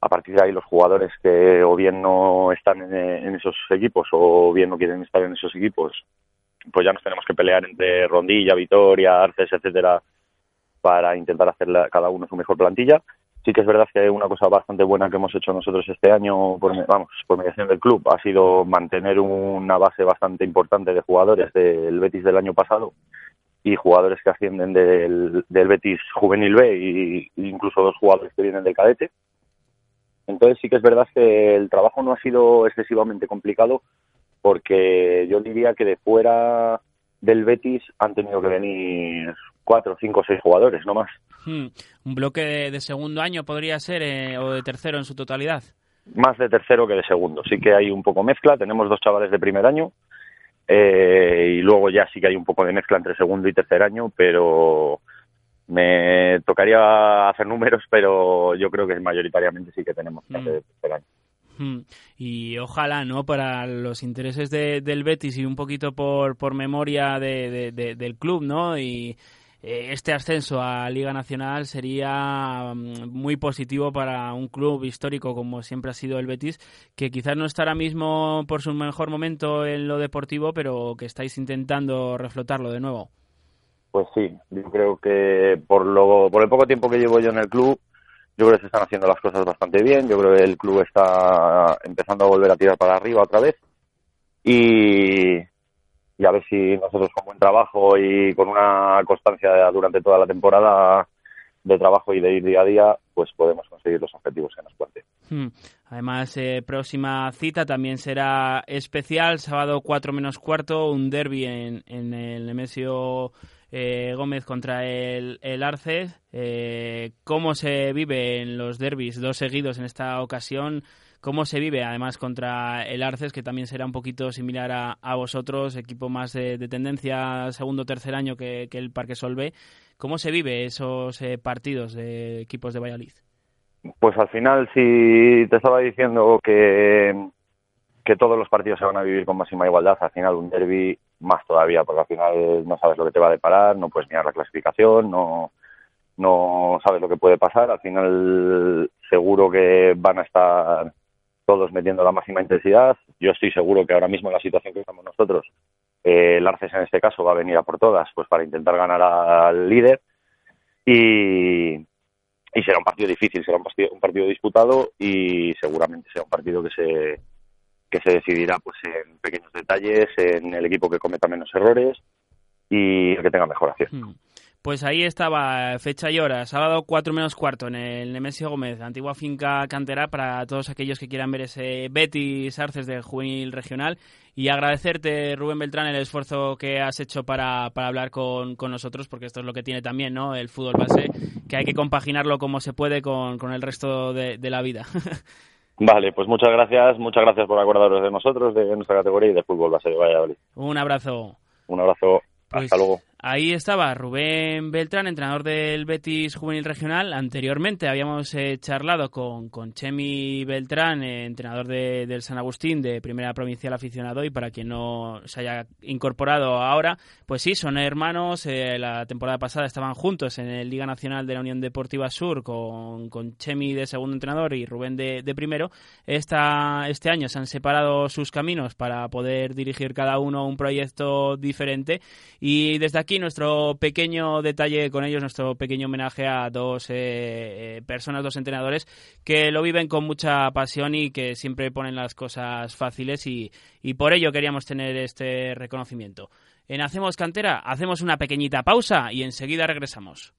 A partir de ahí los jugadores que o bien no están en, esos equipos o bien no quieren estar en esos equipos, pues ya nos tenemos que pelear entre Rondilla, Vitoria, Arces, etcétera, para intentar hacer cada uno su mejor plantilla sí que es verdad que una cosa bastante buena que hemos hecho nosotros este año, por, vamos, por mediación del club, ha sido mantener una base bastante importante de jugadores del Betis del año pasado y jugadores que ascienden del, Betis juvenil B y, incluso dos jugadores que vienen del cadete. Entonces sí que es verdad que el trabajo no ha sido excesivamente complicado porque yo diría que de fuera del Betis han tenido que venir cuatro, cinco, seis jugadores, no más. Hmm. ¿Un bloque de, segundo año podría ser eh, o de tercero en su totalidad? Más de tercero que de segundo. Sí que hay un poco mezcla. Tenemos dos chavales de primer año eh, y luego ya sí que hay un poco de mezcla entre segundo y tercer año, pero me tocaría hacer números, pero yo creo que mayoritariamente sí que tenemos hmm. de tercer año. Hmm. Y ojalá, ¿no? Para los intereses del Betis y un poquito por, por memoria del club, ¿no? Y este ascenso a Liga Nacional sería mm, muy positivo para un club histórico como siempre ha sido el Betis, que quizás no está ahora mismo por su mejor momento en lo deportivo, pero que estáis intentando reflotarlo de nuevo. Pues sí, yo creo que por, lo, por el poco tiempo que llevo yo en el club, yo creo que se están haciendo las cosas bastante bien, yo creo que el club está empezando a volver a tirar para arriba otra vez y, y a ver si nosotros con buen trabajo y con una constancia durante toda la temporada de trabajo y de ir día a día, pues podemos conseguir los objetivos que nos planteen. Hmm. Además, eh, próxima cita también será especial, sábado 4 menos cuarto, un derby en, en el Nemesio eh, Gómez contra el, el Arce. Eh, ¿Cómo se vive en los derbis, dos seguidos en esta ocasión? ¿Cómo se vive además contra el Arces, que también será un poquito similar a, vosotros, equipo más de, tendencia segundo o tercer año que, el Parque Solve? ¿Cómo se vive esos eh, partidos de equipos de Valladolid? Pues al final, si te estaba diciendo que, que todos los partidos se van a vivir con máxima igualdad, al final un derby más todavía, porque al final no sabes lo que te va a deparar, no puedes mirar la clasificación, no, no sabes lo que puede pasar. Al final seguro que van a estar todos metiendo la máxima intensidad. Yo estoy seguro que ahora mismo en la situación que estamos nosotros, eh, el Arces en este caso va a venir a por todas, pues para intentar ganar al líder y, y será un partido difícil, será un partido, un partido disputado y seguramente será un partido que se que se decidirá pues en pequeños detalles, en el equipo que cometa menos errores y que tenga mejor acción. Hmm. Pues ahí estaba, fecha y hora, sábado 4 menos cuarto en el Nemesio Gómez, antigua finca cantera para todos aquellos que quieran ver ese Betis Arces de juvenil regional y agradecerte, Rubén Beltrán, el esfuerzo que has hecho para, para hablar con, con, nosotros, porque esto es lo que tiene también ¿no? el fútbol base, que hay que compaginarlo como se puede con, con el resto de, de la vida. Vale, pues muchas gracias, muchas gracias por acordaros de nosotros, de nuestra categoría y de fútbol base de Valladolid. Un abrazo. Un abrazo. Hasta pues luego. Ahí estaba Rubén Beltrán, entrenador del Betis Juvenil Regional. Anteriormente habíamos eh, charlado con, con, Chemi Beltrán, eh, entrenador de, del San Agustín de Primera Provincial Aficionado. Y para quien no se haya incorporado ahora, pues sí, son hermanos. Eh, la temporada pasada estaban juntos en el Liga Nacional de la Unión Deportiva Sur con, con Chemi de segundo entrenador y Rubén de, de primero. Esta, este año se han separado sus caminos para poder dirigir cada uno un proyecto diferente. Y desde aquí nuestro pequeño detalle con ellos, nuestro pequeño homenaje a dos eh, eh, personas, dos entrenadores que lo viven con mucha pasión y que siempre ponen las cosas fáciles y, y por ello queríamos tener este reconocimiento. En Hacemos Cantera hacemos una pequeñita pausa y enseguida regresamos.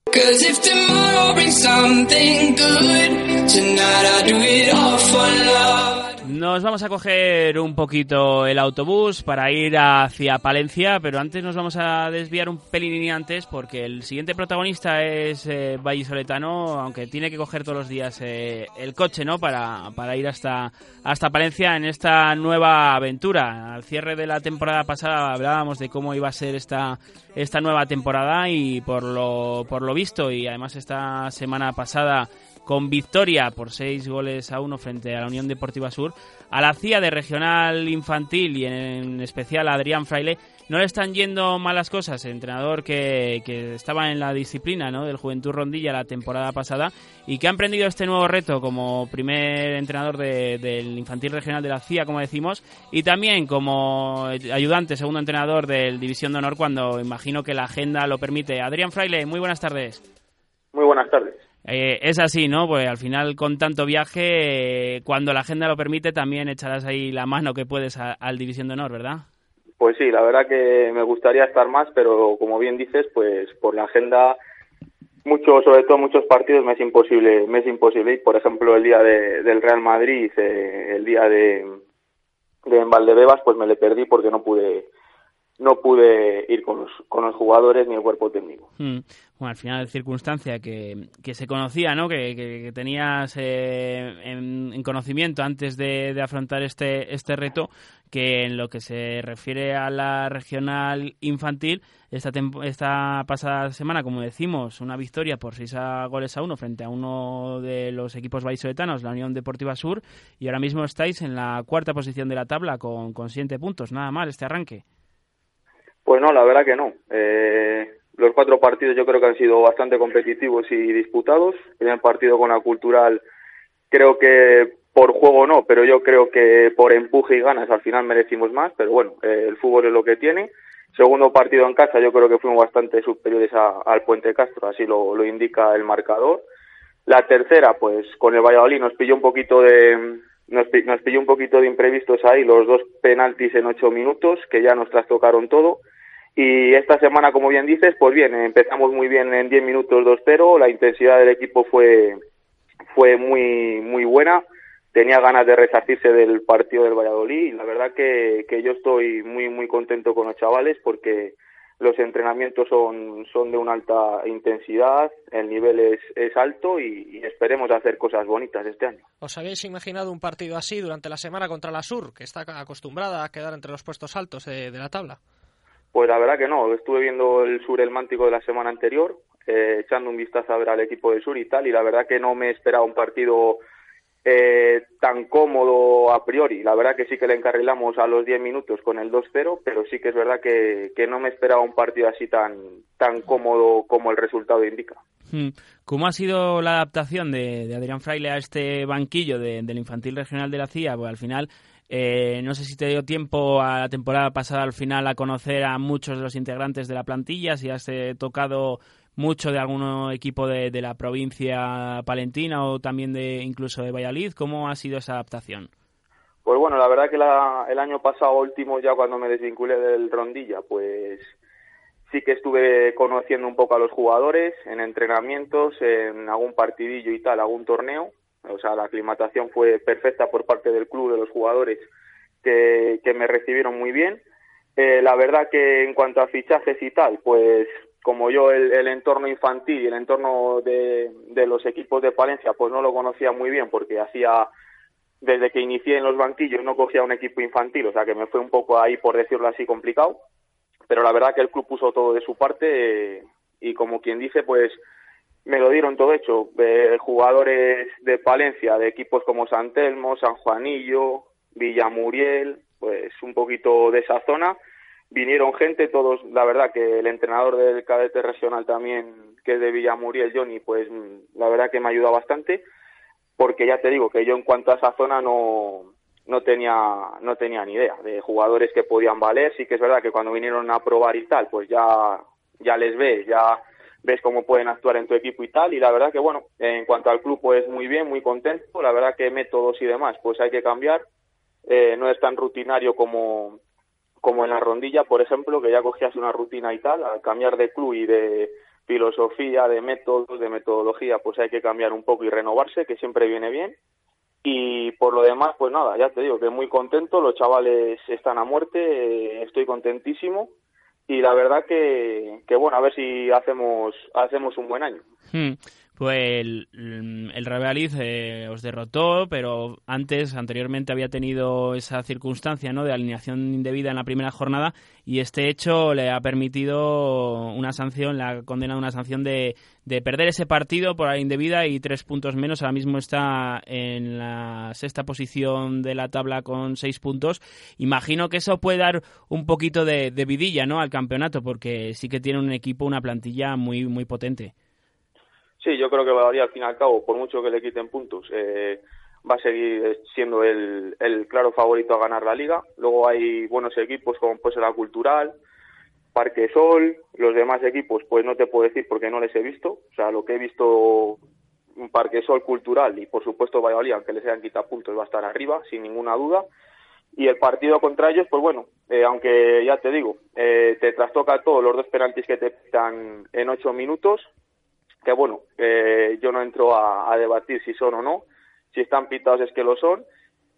Nos vamos a coger un poquito el autobús para ir hacia Palencia, pero antes nos vamos a desviar un pelín antes porque el siguiente protagonista es eh, Vallisoletano, aunque tiene que coger todos los días eh, el coche, ¿no? Para, para ir hasta, hasta Palencia en esta nueva aventura. Al cierre de la temporada pasada hablábamos de cómo iba a ser esta, esta nueva temporada y por lo, por lo visto y además esta semana pasada con victoria por seis goles a uno frente a la Unión Deportiva Sur, a la CIA de Regional Infantil y en especial a Adrián Fraile no le están yendo malas cosas. El entrenador que, que estaba en la disciplina ¿no? del Juventud Rondilla la temporada pasada y que ha emprendido este nuevo reto como primer entrenador del Infantil Regional de la CIA, como decimos, y también como ayudante, segundo entrenador del División de Honor cuando imagino que la agenda lo permite. Adrián Fraile, muy buenas tardes. Muy buenas tardes. Eh, es así, ¿no? Pues al final con tanto viaje, eh, cuando la agenda lo permite, también echarás ahí la mano que puedes al División de Honor, ¿verdad? Pues sí, la verdad que me gustaría estar más, pero como bien dices, pues por la agenda, mucho, sobre todo muchos partidos me es imposible, me es imposible ir. Por ejemplo, el día de, del Real Madrid, eh, el día de, de Valdebebas, pues me le perdí porque no pude no pude ir con los, con los jugadores ni el cuerpo técnico. Hmm. Bueno, al final circunstancia que, que se conocía, ¿no? Que, que, tenías eh, en, conocimiento antes de, de, afrontar este, este reto, que en lo que se refiere a la regional infantil, esta, esta pasada semana, como decimos, una victoria por seis goles a uno frente a uno de los equipos vallisoletanos, la Unión Deportiva Sur, y ahora mismo estáis en la cuarta posición de la tabla con, con puntos. Nada mal este arranque. Pues no, la verdad que no. Eh, los cuatro partidos yo creo que han sido bastante competitivos y disputados. El primer partido con la Cultural creo que por juego no, pero yo creo que por empuje y ganas al final merecimos más, pero bueno, eh, el fútbol es lo que tiene. Segundo partido en casa yo creo que fuimos bastante superiores a, al Puente Castro, así lo, lo indica el marcador. La tercera, pues con el Valladolid nos pilló un poquito de, nos, nos pilló un poquito de imprevistos ahí, los dos penaltis en ocho minutos, que ya nos trastocaron todo. Y esta semana, como bien dices, pues bien, empezamos muy bien en 10 minutos 2-0, la intensidad del equipo fue, fue muy, muy buena, tenía ganas de resarcirse del partido del Valladolid. Y la verdad que, que yo estoy muy, muy contento con los chavales porque los entrenamientos son, son de una alta intensidad, el nivel es, es alto y, esperemos hacer cosas bonitas este año. ¿Os habéis imaginado un partido así durante la semana contra la Sur, que está acostumbrada a quedar entre los puestos altos de la tabla? Pues la verdad que no, estuve viendo el sur el mántico de la semana anterior, eh, echando un vistazo a ver al equipo del sur y tal, y la verdad que no me esperaba un partido eh, tan cómodo a priori. La verdad que sí que le encarrilamos a los 10 minutos con el 2-0, pero sí que es verdad que, que, no me esperaba un partido así tan, tan cómodo como el resultado indica. Hmm. ¿Cómo ha sido la adaptación de, Adrián Fraile a este banquillo de, del infantil regional de la CIA? Pues al final eh, no sé si te dio tiempo a la temporada pasada al final a conocer a muchos de los integrantes de la plantilla, si has eh, tocado mucho de algún equipo de, la provincia palentina o también de incluso de Valladolid. ¿Cómo ha sido esa adaptación? Pues bueno, la verdad que el año pasado último, ya cuando me desvinculé del Rondilla, pues sí que estuve conociendo un poco a los jugadores en entrenamientos, en algún partidillo y tal, algún torneo, o sea, la aclimatación fue perfecta por parte del club, de los jugadores que, que me recibieron muy bien. Eh, la verdad que en cuanto a fichajes y tal, pues como yo el, entorno infantil y el entorno de, de, los equipos de Palencia, pues no lo conocía muy bien porque hacía, desde que inicié en los banquillos no cogía un equipo infantil, o sea que me fue un poco ahí, por decirlo así, complicado. pero la verdad que el club puso todo de su parte y como quien dice, pues me lo dieron todo hecho. jugadores de Palencia, de equipos como San Telmo, San Juanillo, Villamuriel, pues un poquito de esa zona. Vinieron gente, todos, la verdad que el entrenador del cadete regional también, que es de Villamuriel, Johnny, pues la verdad que me ayuda bastante, porque ya te digo que yo en cuanto a esa zona no, no tenía, no tenía ni idea de jugadores que podían valer. Sí que es verdad que cuando vinieron a probar y tal, pues ya, ya les ves, ya ves cómo pueden actuar en tu equipo y tal. Y la verdad que, bueno, en cuanto al club, pues muy bien, muy contento. La verdad que métodos y demás, pues hay que cambiar. Eh, no es tan rutinario como, como en la rondilla, por ejemplo, que ya cogías una rutina y tal. Al cambiar de club y de filosofía, de métodos, de metodología, pues hay que cambiar un poco y renovarse, que siempre viene bien. Y por lo demás, pues nada, ya te digo que muy contento, los chavales están a muerte, eh, estoy contentísimo y la verdad que, bueno, a ver si hacemos, hacemos un buen año. Hmm. Pues el, el Real eh, os derrotó, pero antes, anteriormente, había tenido esa circunstancia ¿no? de alineación indebida en la primera jornada y este hecho le ha permitido una sanción, le ha condenado una sanción de, de perder ese partido por la indebida y tres puntos menos. Ahora mismo está en la sexta posición de la tabla con seis puntos. Imagino que eso puede dar un poquito de, de vidilla ¿no? al campeonato porque sí que tiene un equipo, una plantilla muy, muy potente. Sí, yo creo que Valladolid al fin y al cabo, por mucho que le quiten puntos, eh, va a seguir siendo el, el, claro favorito a ganar la liga. Luego hay buenos equipos como pues la Cultural, Parque Sol, los demás equipos pues no te puedo decir porque no les he visto. O sea, lo que he visto Parque Sol Cultural y por supuesto Valladolid, aunque les hayan quitado puntos, va a estar arriba, sin ninguna duda. Y el partido contra ellos, pues bueno, eh, aunque ya te digo, eh, te trastoca todos los dos penaltis que te pitan en ocho minutos, que bueno, yo no entro a, debatir si son o no, si están pitados es que lo son,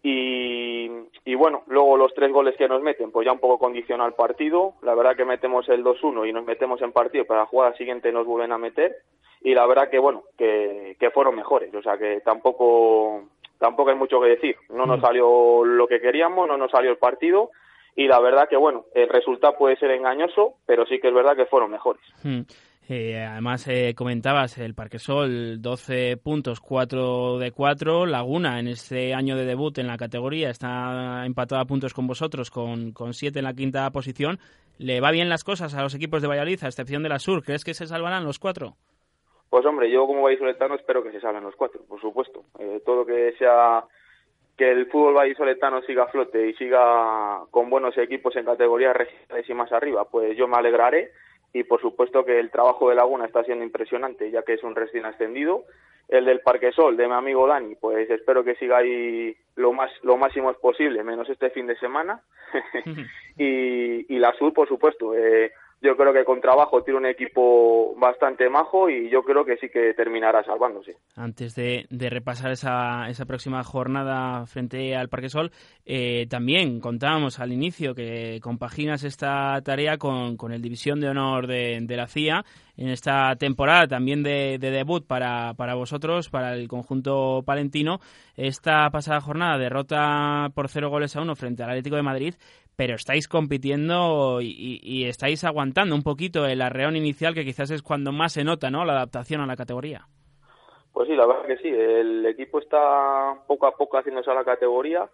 y, y, bueno, luego los tres goles que nos meten, pues ya un poco condiciona el partido, la verdad que metemos el 2-1 y nos metemos en partido, para la jugada siguiente nos vuelven a meter, y la verdad que bueno, que, que fueron mejores, o sea que tampoco, tampoco hay mucho que decir, no nos mm. salió lo que queríamos, no nos salió el partido, y la verdad que bueno, el resultado puede ser engañoso, pero sí que es verdad que fueron mejores. Mm. Eh, además, eh, comentabas el Parquesol, 12 puntos, 4 de 4. Laguna, en este año de debut en la categoría, está empatada a puntos con vosotros, con, con 7 en la quinta posición. ¿Le va bien las cosas a los equipos de Valladolid, a excepción de la Sur? ¿Crees que se salvarán los cuatro? Pues hombre, yo como vallisoletano espero que se salven los cuatro, por supuesto. Eh, todo que sea que el fútbol vallisoletano siga a flote y siga con buenos equipos en categorías regionales y más arriba, pues yo me alegraré y por supuesto que el trabajo de Laguna está siendo impresionante ya que es un recién ascendido. El del Parque Sol de mi amigo Dani pues espero que siga ahí lo más lo máximo posible menos este fin de semana. Y, y la Sur por supuesto eh, yo creo que con trabajo tiene un equipo bastante majo y yo creo que sí que terminará salvándose. Antes de, repasar esa, esa, próxima jornada frente al Parque Sol, eh, también contábamos al inicio que compaginas esta tarea con, el División de Honor de, de, la CIA en esta temporada también de, de debut para, para vosotros, para el conjunto palentino. Esta pasada jornada derrota por cero goles a uno frente al Atlético de Madrid, pero estáis compitiendo y, estáis aguantando un poquito el arreón inicial que quizás es cuando más se nota ¿no? la adaptación a la categoría. Pues sí, la verdad que sí, el equipo está poco a poco haciéndose a la categoría.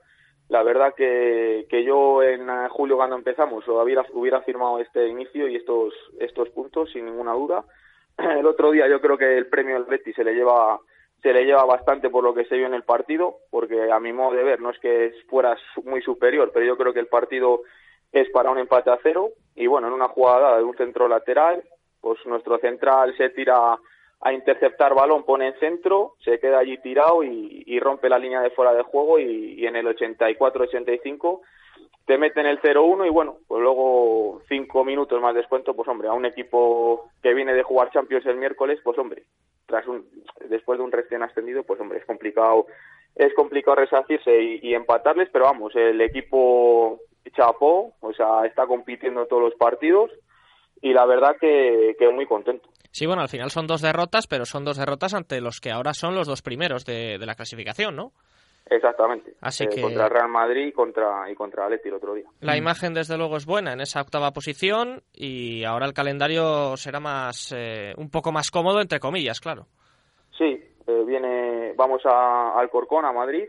La verdad que, que yo en julio cuando empezamos hubiera, hubiera firmado este inicio y estos, estos puntos sin ninguna duda. El otro día yo creo que el premio del Betis se le lleva se le lleva bastante por lo que se vio en el partido, porque a mi modo de ver no es que fuera muy superior, pero yo creo que el partido es para un empate a cero. Y bueno, en una jugada de un centro lateral, pues nuestro central se tira a interceptar balón, pone en centro, se queda allí tirado y, rompe la línea de fuera de juego y, y en el 84-85 te meten el 0-1 y bueno, pues luego cinco minutos más descuento, pues hombre, a un equipo que viene de jugar Champions el miércoles, pues hombre, tras un, después de un recién ascendido, pues hombre, es complicado, es complicado resarcirse y, empatarles, pero vamos, el equipo chapó, o sea, está compitiendo todos los partidos y la verdad que, que muy contento. Sí, bueno, al final son dos derrotas, pero son dos derrotas ante los que ahora son los dos primeros de, de la clasificación, ¿no? Exactamente. Así Eh, que- Contra el Real Madrid y contra, y contra Atleti el otro día. La imagen, desde luego, es buena en esa octava posición y ahora el calendario será más eh, un poco más cómodo, entre comillas, claro. Sí, eh, viene, vamos a Alcorcón, a Madrid,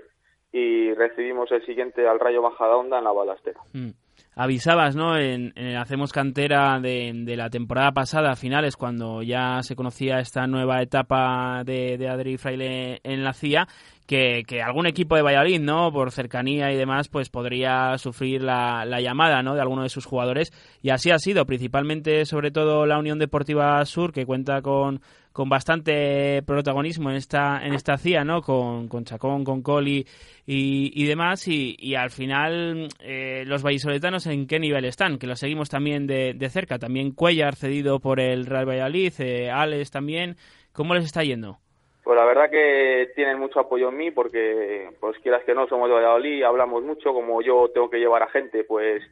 y recibimos el siguiente al Rayo Majadahonda en la Balastera. Mm. Avisabas, ¿no? En, en Hacemos Cantera de, de la temporada pasada, a finales, cuando ya se conocía esta nueva etapa de, de Adri Fraile en la CIA, que, que algún equipo de Valladolid, ¿no? Por cercanía y demás, pues podría sufrir la, la llamada, ¿no? De alguno de sus jugadores. Y así ha sido, principalmente, sobre todo, la Unión Deportiva Sur, que cuenta con, con bastante protagonismo en esta, en esta CIA, ¿no? Con, con Chacón, con Coli y, y demás. Y, y al final, eh, los vallisoletanos, ¿en qué nivel están? Que lo seguimos también de, de cerca. También Cuellar cedido por el Real Valladolid, eh, Alex también. ¿Cómo les está yendo? Pues la verdad que tienen mucho apoyo en mí porque, pues quieras que no, somos de Valladolid, hablamos mucho, como yo tengo que llevar a gente, pues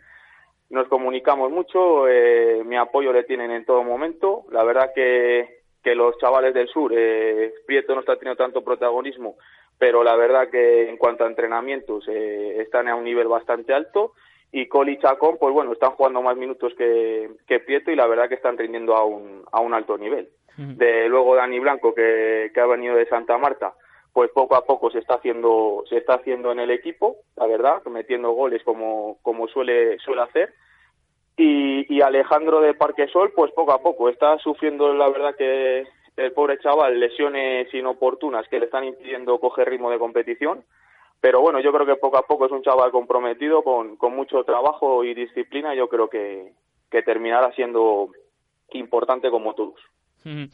nos comunicamos mucho, eh, mi apoyo le tienen en todo momento. La verdad que, que los chavales del sur, eh, Prieto no está teniendo tanto protagonismo, pero la verdad que en cuanto a entrenamientos eh, están a un nivel bastante alto. Y Coli y Chacón, pues bueno, están jugando más minutos que, que Prieto y la verdad que están rindiendo a un, a un alto nivel. De luego Dani Blanco que, que ha venido de Santa Marta pues poco a poco se está haciendo se está haciendo en el equipo la verdad metiendo goles como como suele suele hacer y, y Alejandro de Parquesol pues poco a poco está sufriendo la verdad que el pobre chaval lesiones inoportunas que le están impidiendo coger ritmo de competición pero bueno yo creo que poco a poco es un chaval comprometido con, mucho trabajo y disciplina yo creo que, que terminará siendo importante como todos Ujú.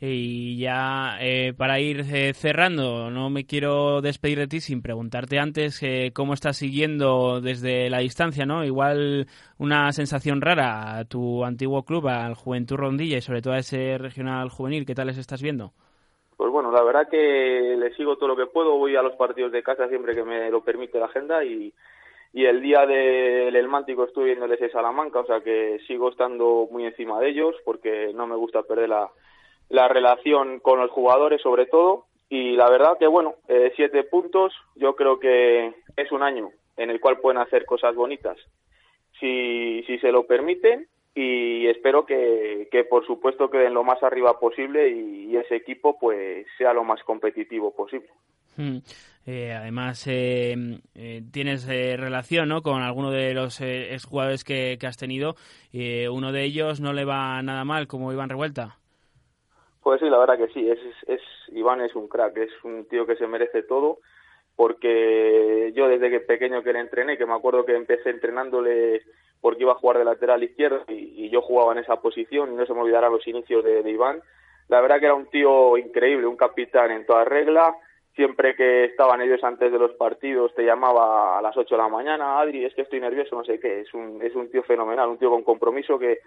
Y ya eh, para ir eh, cerrando, no me quiero despedir de ti sin preguntarte antes eh, cómo estás siguiendo desde la distancia, ¿no? Igual una sensación rara a tu antiguo club, al Juventud Rondilla y sobre todo a ese regional juvenil, ¿qué tal les estás viendo? Pues bueno, la verdad que le sigo todo lo que puedo, voy a los partidos de casa siempre que me lo permite la agenda y, y el día del El Mántico estuve viéndoles en Salamanca, o sea que sigo estando muy encima de ellos porque no me gusta perder la, la relación con los jugadores sobre todo y la verdad que bueno, eh, siete puntos, yo creo que es un año en el cual pueden hacer cosas bonitas si, si se lo permiten y espero que, que por supuesto queden lo más arriba posible y, ese equipo pues sea lo más competitivo posible. Mm. Eh, además, eh, eh, tienes eh, relación ¿no? con alguno de los eh, exjugadores que, que has tenido. Uno de ellos no le va nada mal, como Iván Revuelta. Pues sí, la verdad que sí, es, es Iván es un crack, es un tío que se merece todo, porque yo desde que pequeño que le entrené, que me acuerdo que empecé entrenándole porque iba a jugar de lateral izquierdo y, yo jugaba en esa posición y no se me olvidarán los inicios de, de Iván. La verdad que era un tío increíble, un capitán en toda regla, siempre que estaban ellos antes de los partidos te llamaba a las 8 de la mañana, Adri, es que estoy nervioso, no sé qué, es un, es un tío fenomenal, un tío con compromiso que,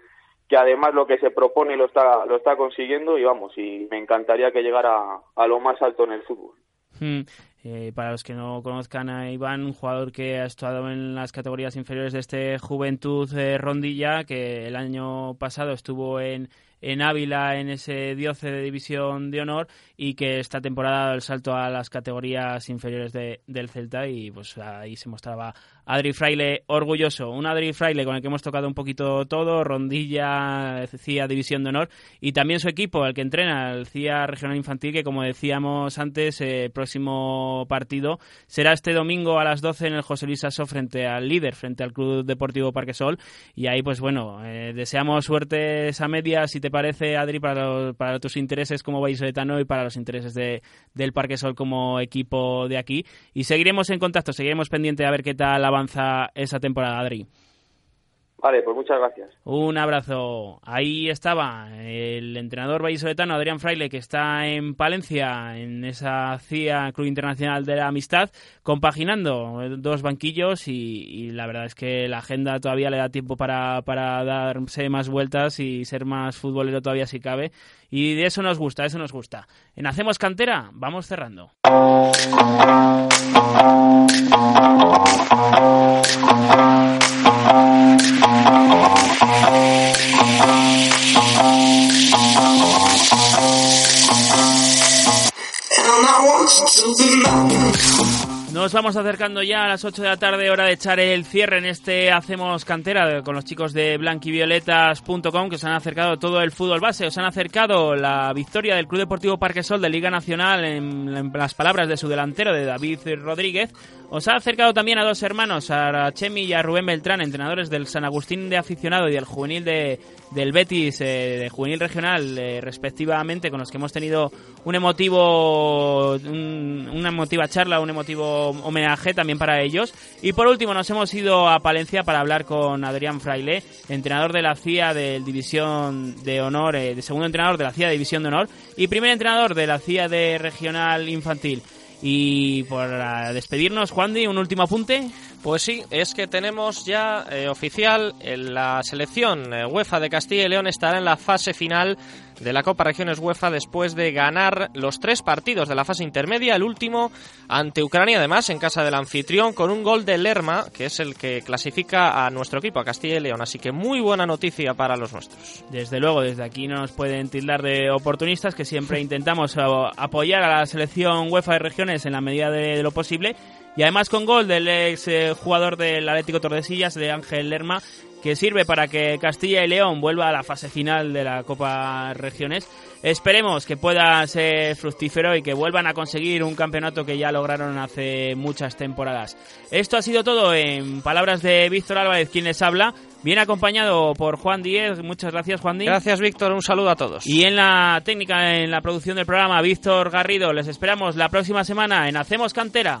que además lo que se propone lo está, lo está consiguiendo y vamos, y me encantaría que llegara a, lo más alto en el fútbol. Mm. Eh, para los que no conozcan a Iván, un jugador que ha estado en las categorías inferiores de este Juventud eh, Rondilla, que el año pasado estuvo en, en Ávila en ese dioce de división de honor y que esta temporada dado el salto a las categorías inferiores de, del Celta y pues ahí se mostraba Adri Fraile orgulloso. Un Adri Fraile con el que hemos tocado un poquito todo, Rondilla, CIA División de Honor y también su equipo, el que entrena, el CIA Regional Infantil, que como decíamos antes, el eh, próximo partido será este domingo a las 12 en el José Luis Aso frente al líder, frente al Club Deportivo Parque Sol y ahí pues bueno, eh, deseamos suerte esa media, si te parece Adri, para, para tus intereses como vallisoletano y para los intereses de, del Parque Sol como equipo de aquí y seguiremos en contacto, seguiremos pendiente a ver qué tal avanza esa temporada, Adri. Vale, pues muchas gracias. Un abrazo. Ahí estaba el entrenador vallisoletano Adrián Fraile, que está en Palencia, en esa CIA Club Internacional de la Amistad, compaginando dos banquillos y, y la verdad es que la agenda todavía le da tiempo para, para darse más vueltas y ser más futbolero todavía si cabe. Y de eso nos gusta, eso nos gusta. En Hacemos Cantera, vamos cerrando. Nos vamos acercando ya a las 8 de la tarde, hora de echar el cierre en este Hacemos Cantera con los chicos de blanquivioletas.com que se han acercado todo el fútbol base. Os han acercado la victoria del Club Deportivo Parque Sol de Liga Nacional en, las palabras de su delantero, de David Rodríguez. Os ha acercado también a dos hermanos, a Chemi y a Rubén Beltrán, entrenadores del San Agustín de aficionado y del juvenil de, del Betis, eh, de juvenil regional, eh, respectivamente, con los que hemos tenido un emotivo, una emotiva charla, un emotivo homenaje también para ellos. Y por último nos hemos ido a Palencia para hablar con Adrián Fraile, entrenador de la CIA de División de Honor, eh, de segundo entrenador de la CIA de División de Honor y primer entrenador de la CIA de Regional Infantil. Y por despedirnos, Juan un último apunte. Pues sí, es que tenemos ya eh, oficial en la selección eh, UEFA de Castilla y León estará en la fase final de la Copa Regiones UEFA después de ganar los tres partidos de la fase intermedia, el último ante Ucrania además en casa del anfitrión con un gol de Lerma, que es el que clasifica a nuestro equipo, a Castilla y León. Así que muy buena noticia para los nuestros. Desde luego, desde aquí no nos pueden tildar de oportunistas, que siempre intentamos apoyar a la selección UEFA de regiones en la medida de lo posible y además con gol del ex eh, jugador del Atlético Tordesillas, de Ángel Lerma, que sirve para que Castilla y León vuelva a la fase final de la Copa Regiones. Esperemos que pueda ser fructífero y que vuelvan a conseguir un campeonato que ya lograron hace muchas temporadas. Esto ha sido todo en palabras de Víctor Álvarez, quien les habla. Bien acompañado por Juan Díez. Muchas gracias, Juan Díez. Gracias, Víctor. Un saludo a todos. Y en la técnica, en la producción del programa, Víctor Garrido. Les esperamos la próxima semana en Hacemos Cantera.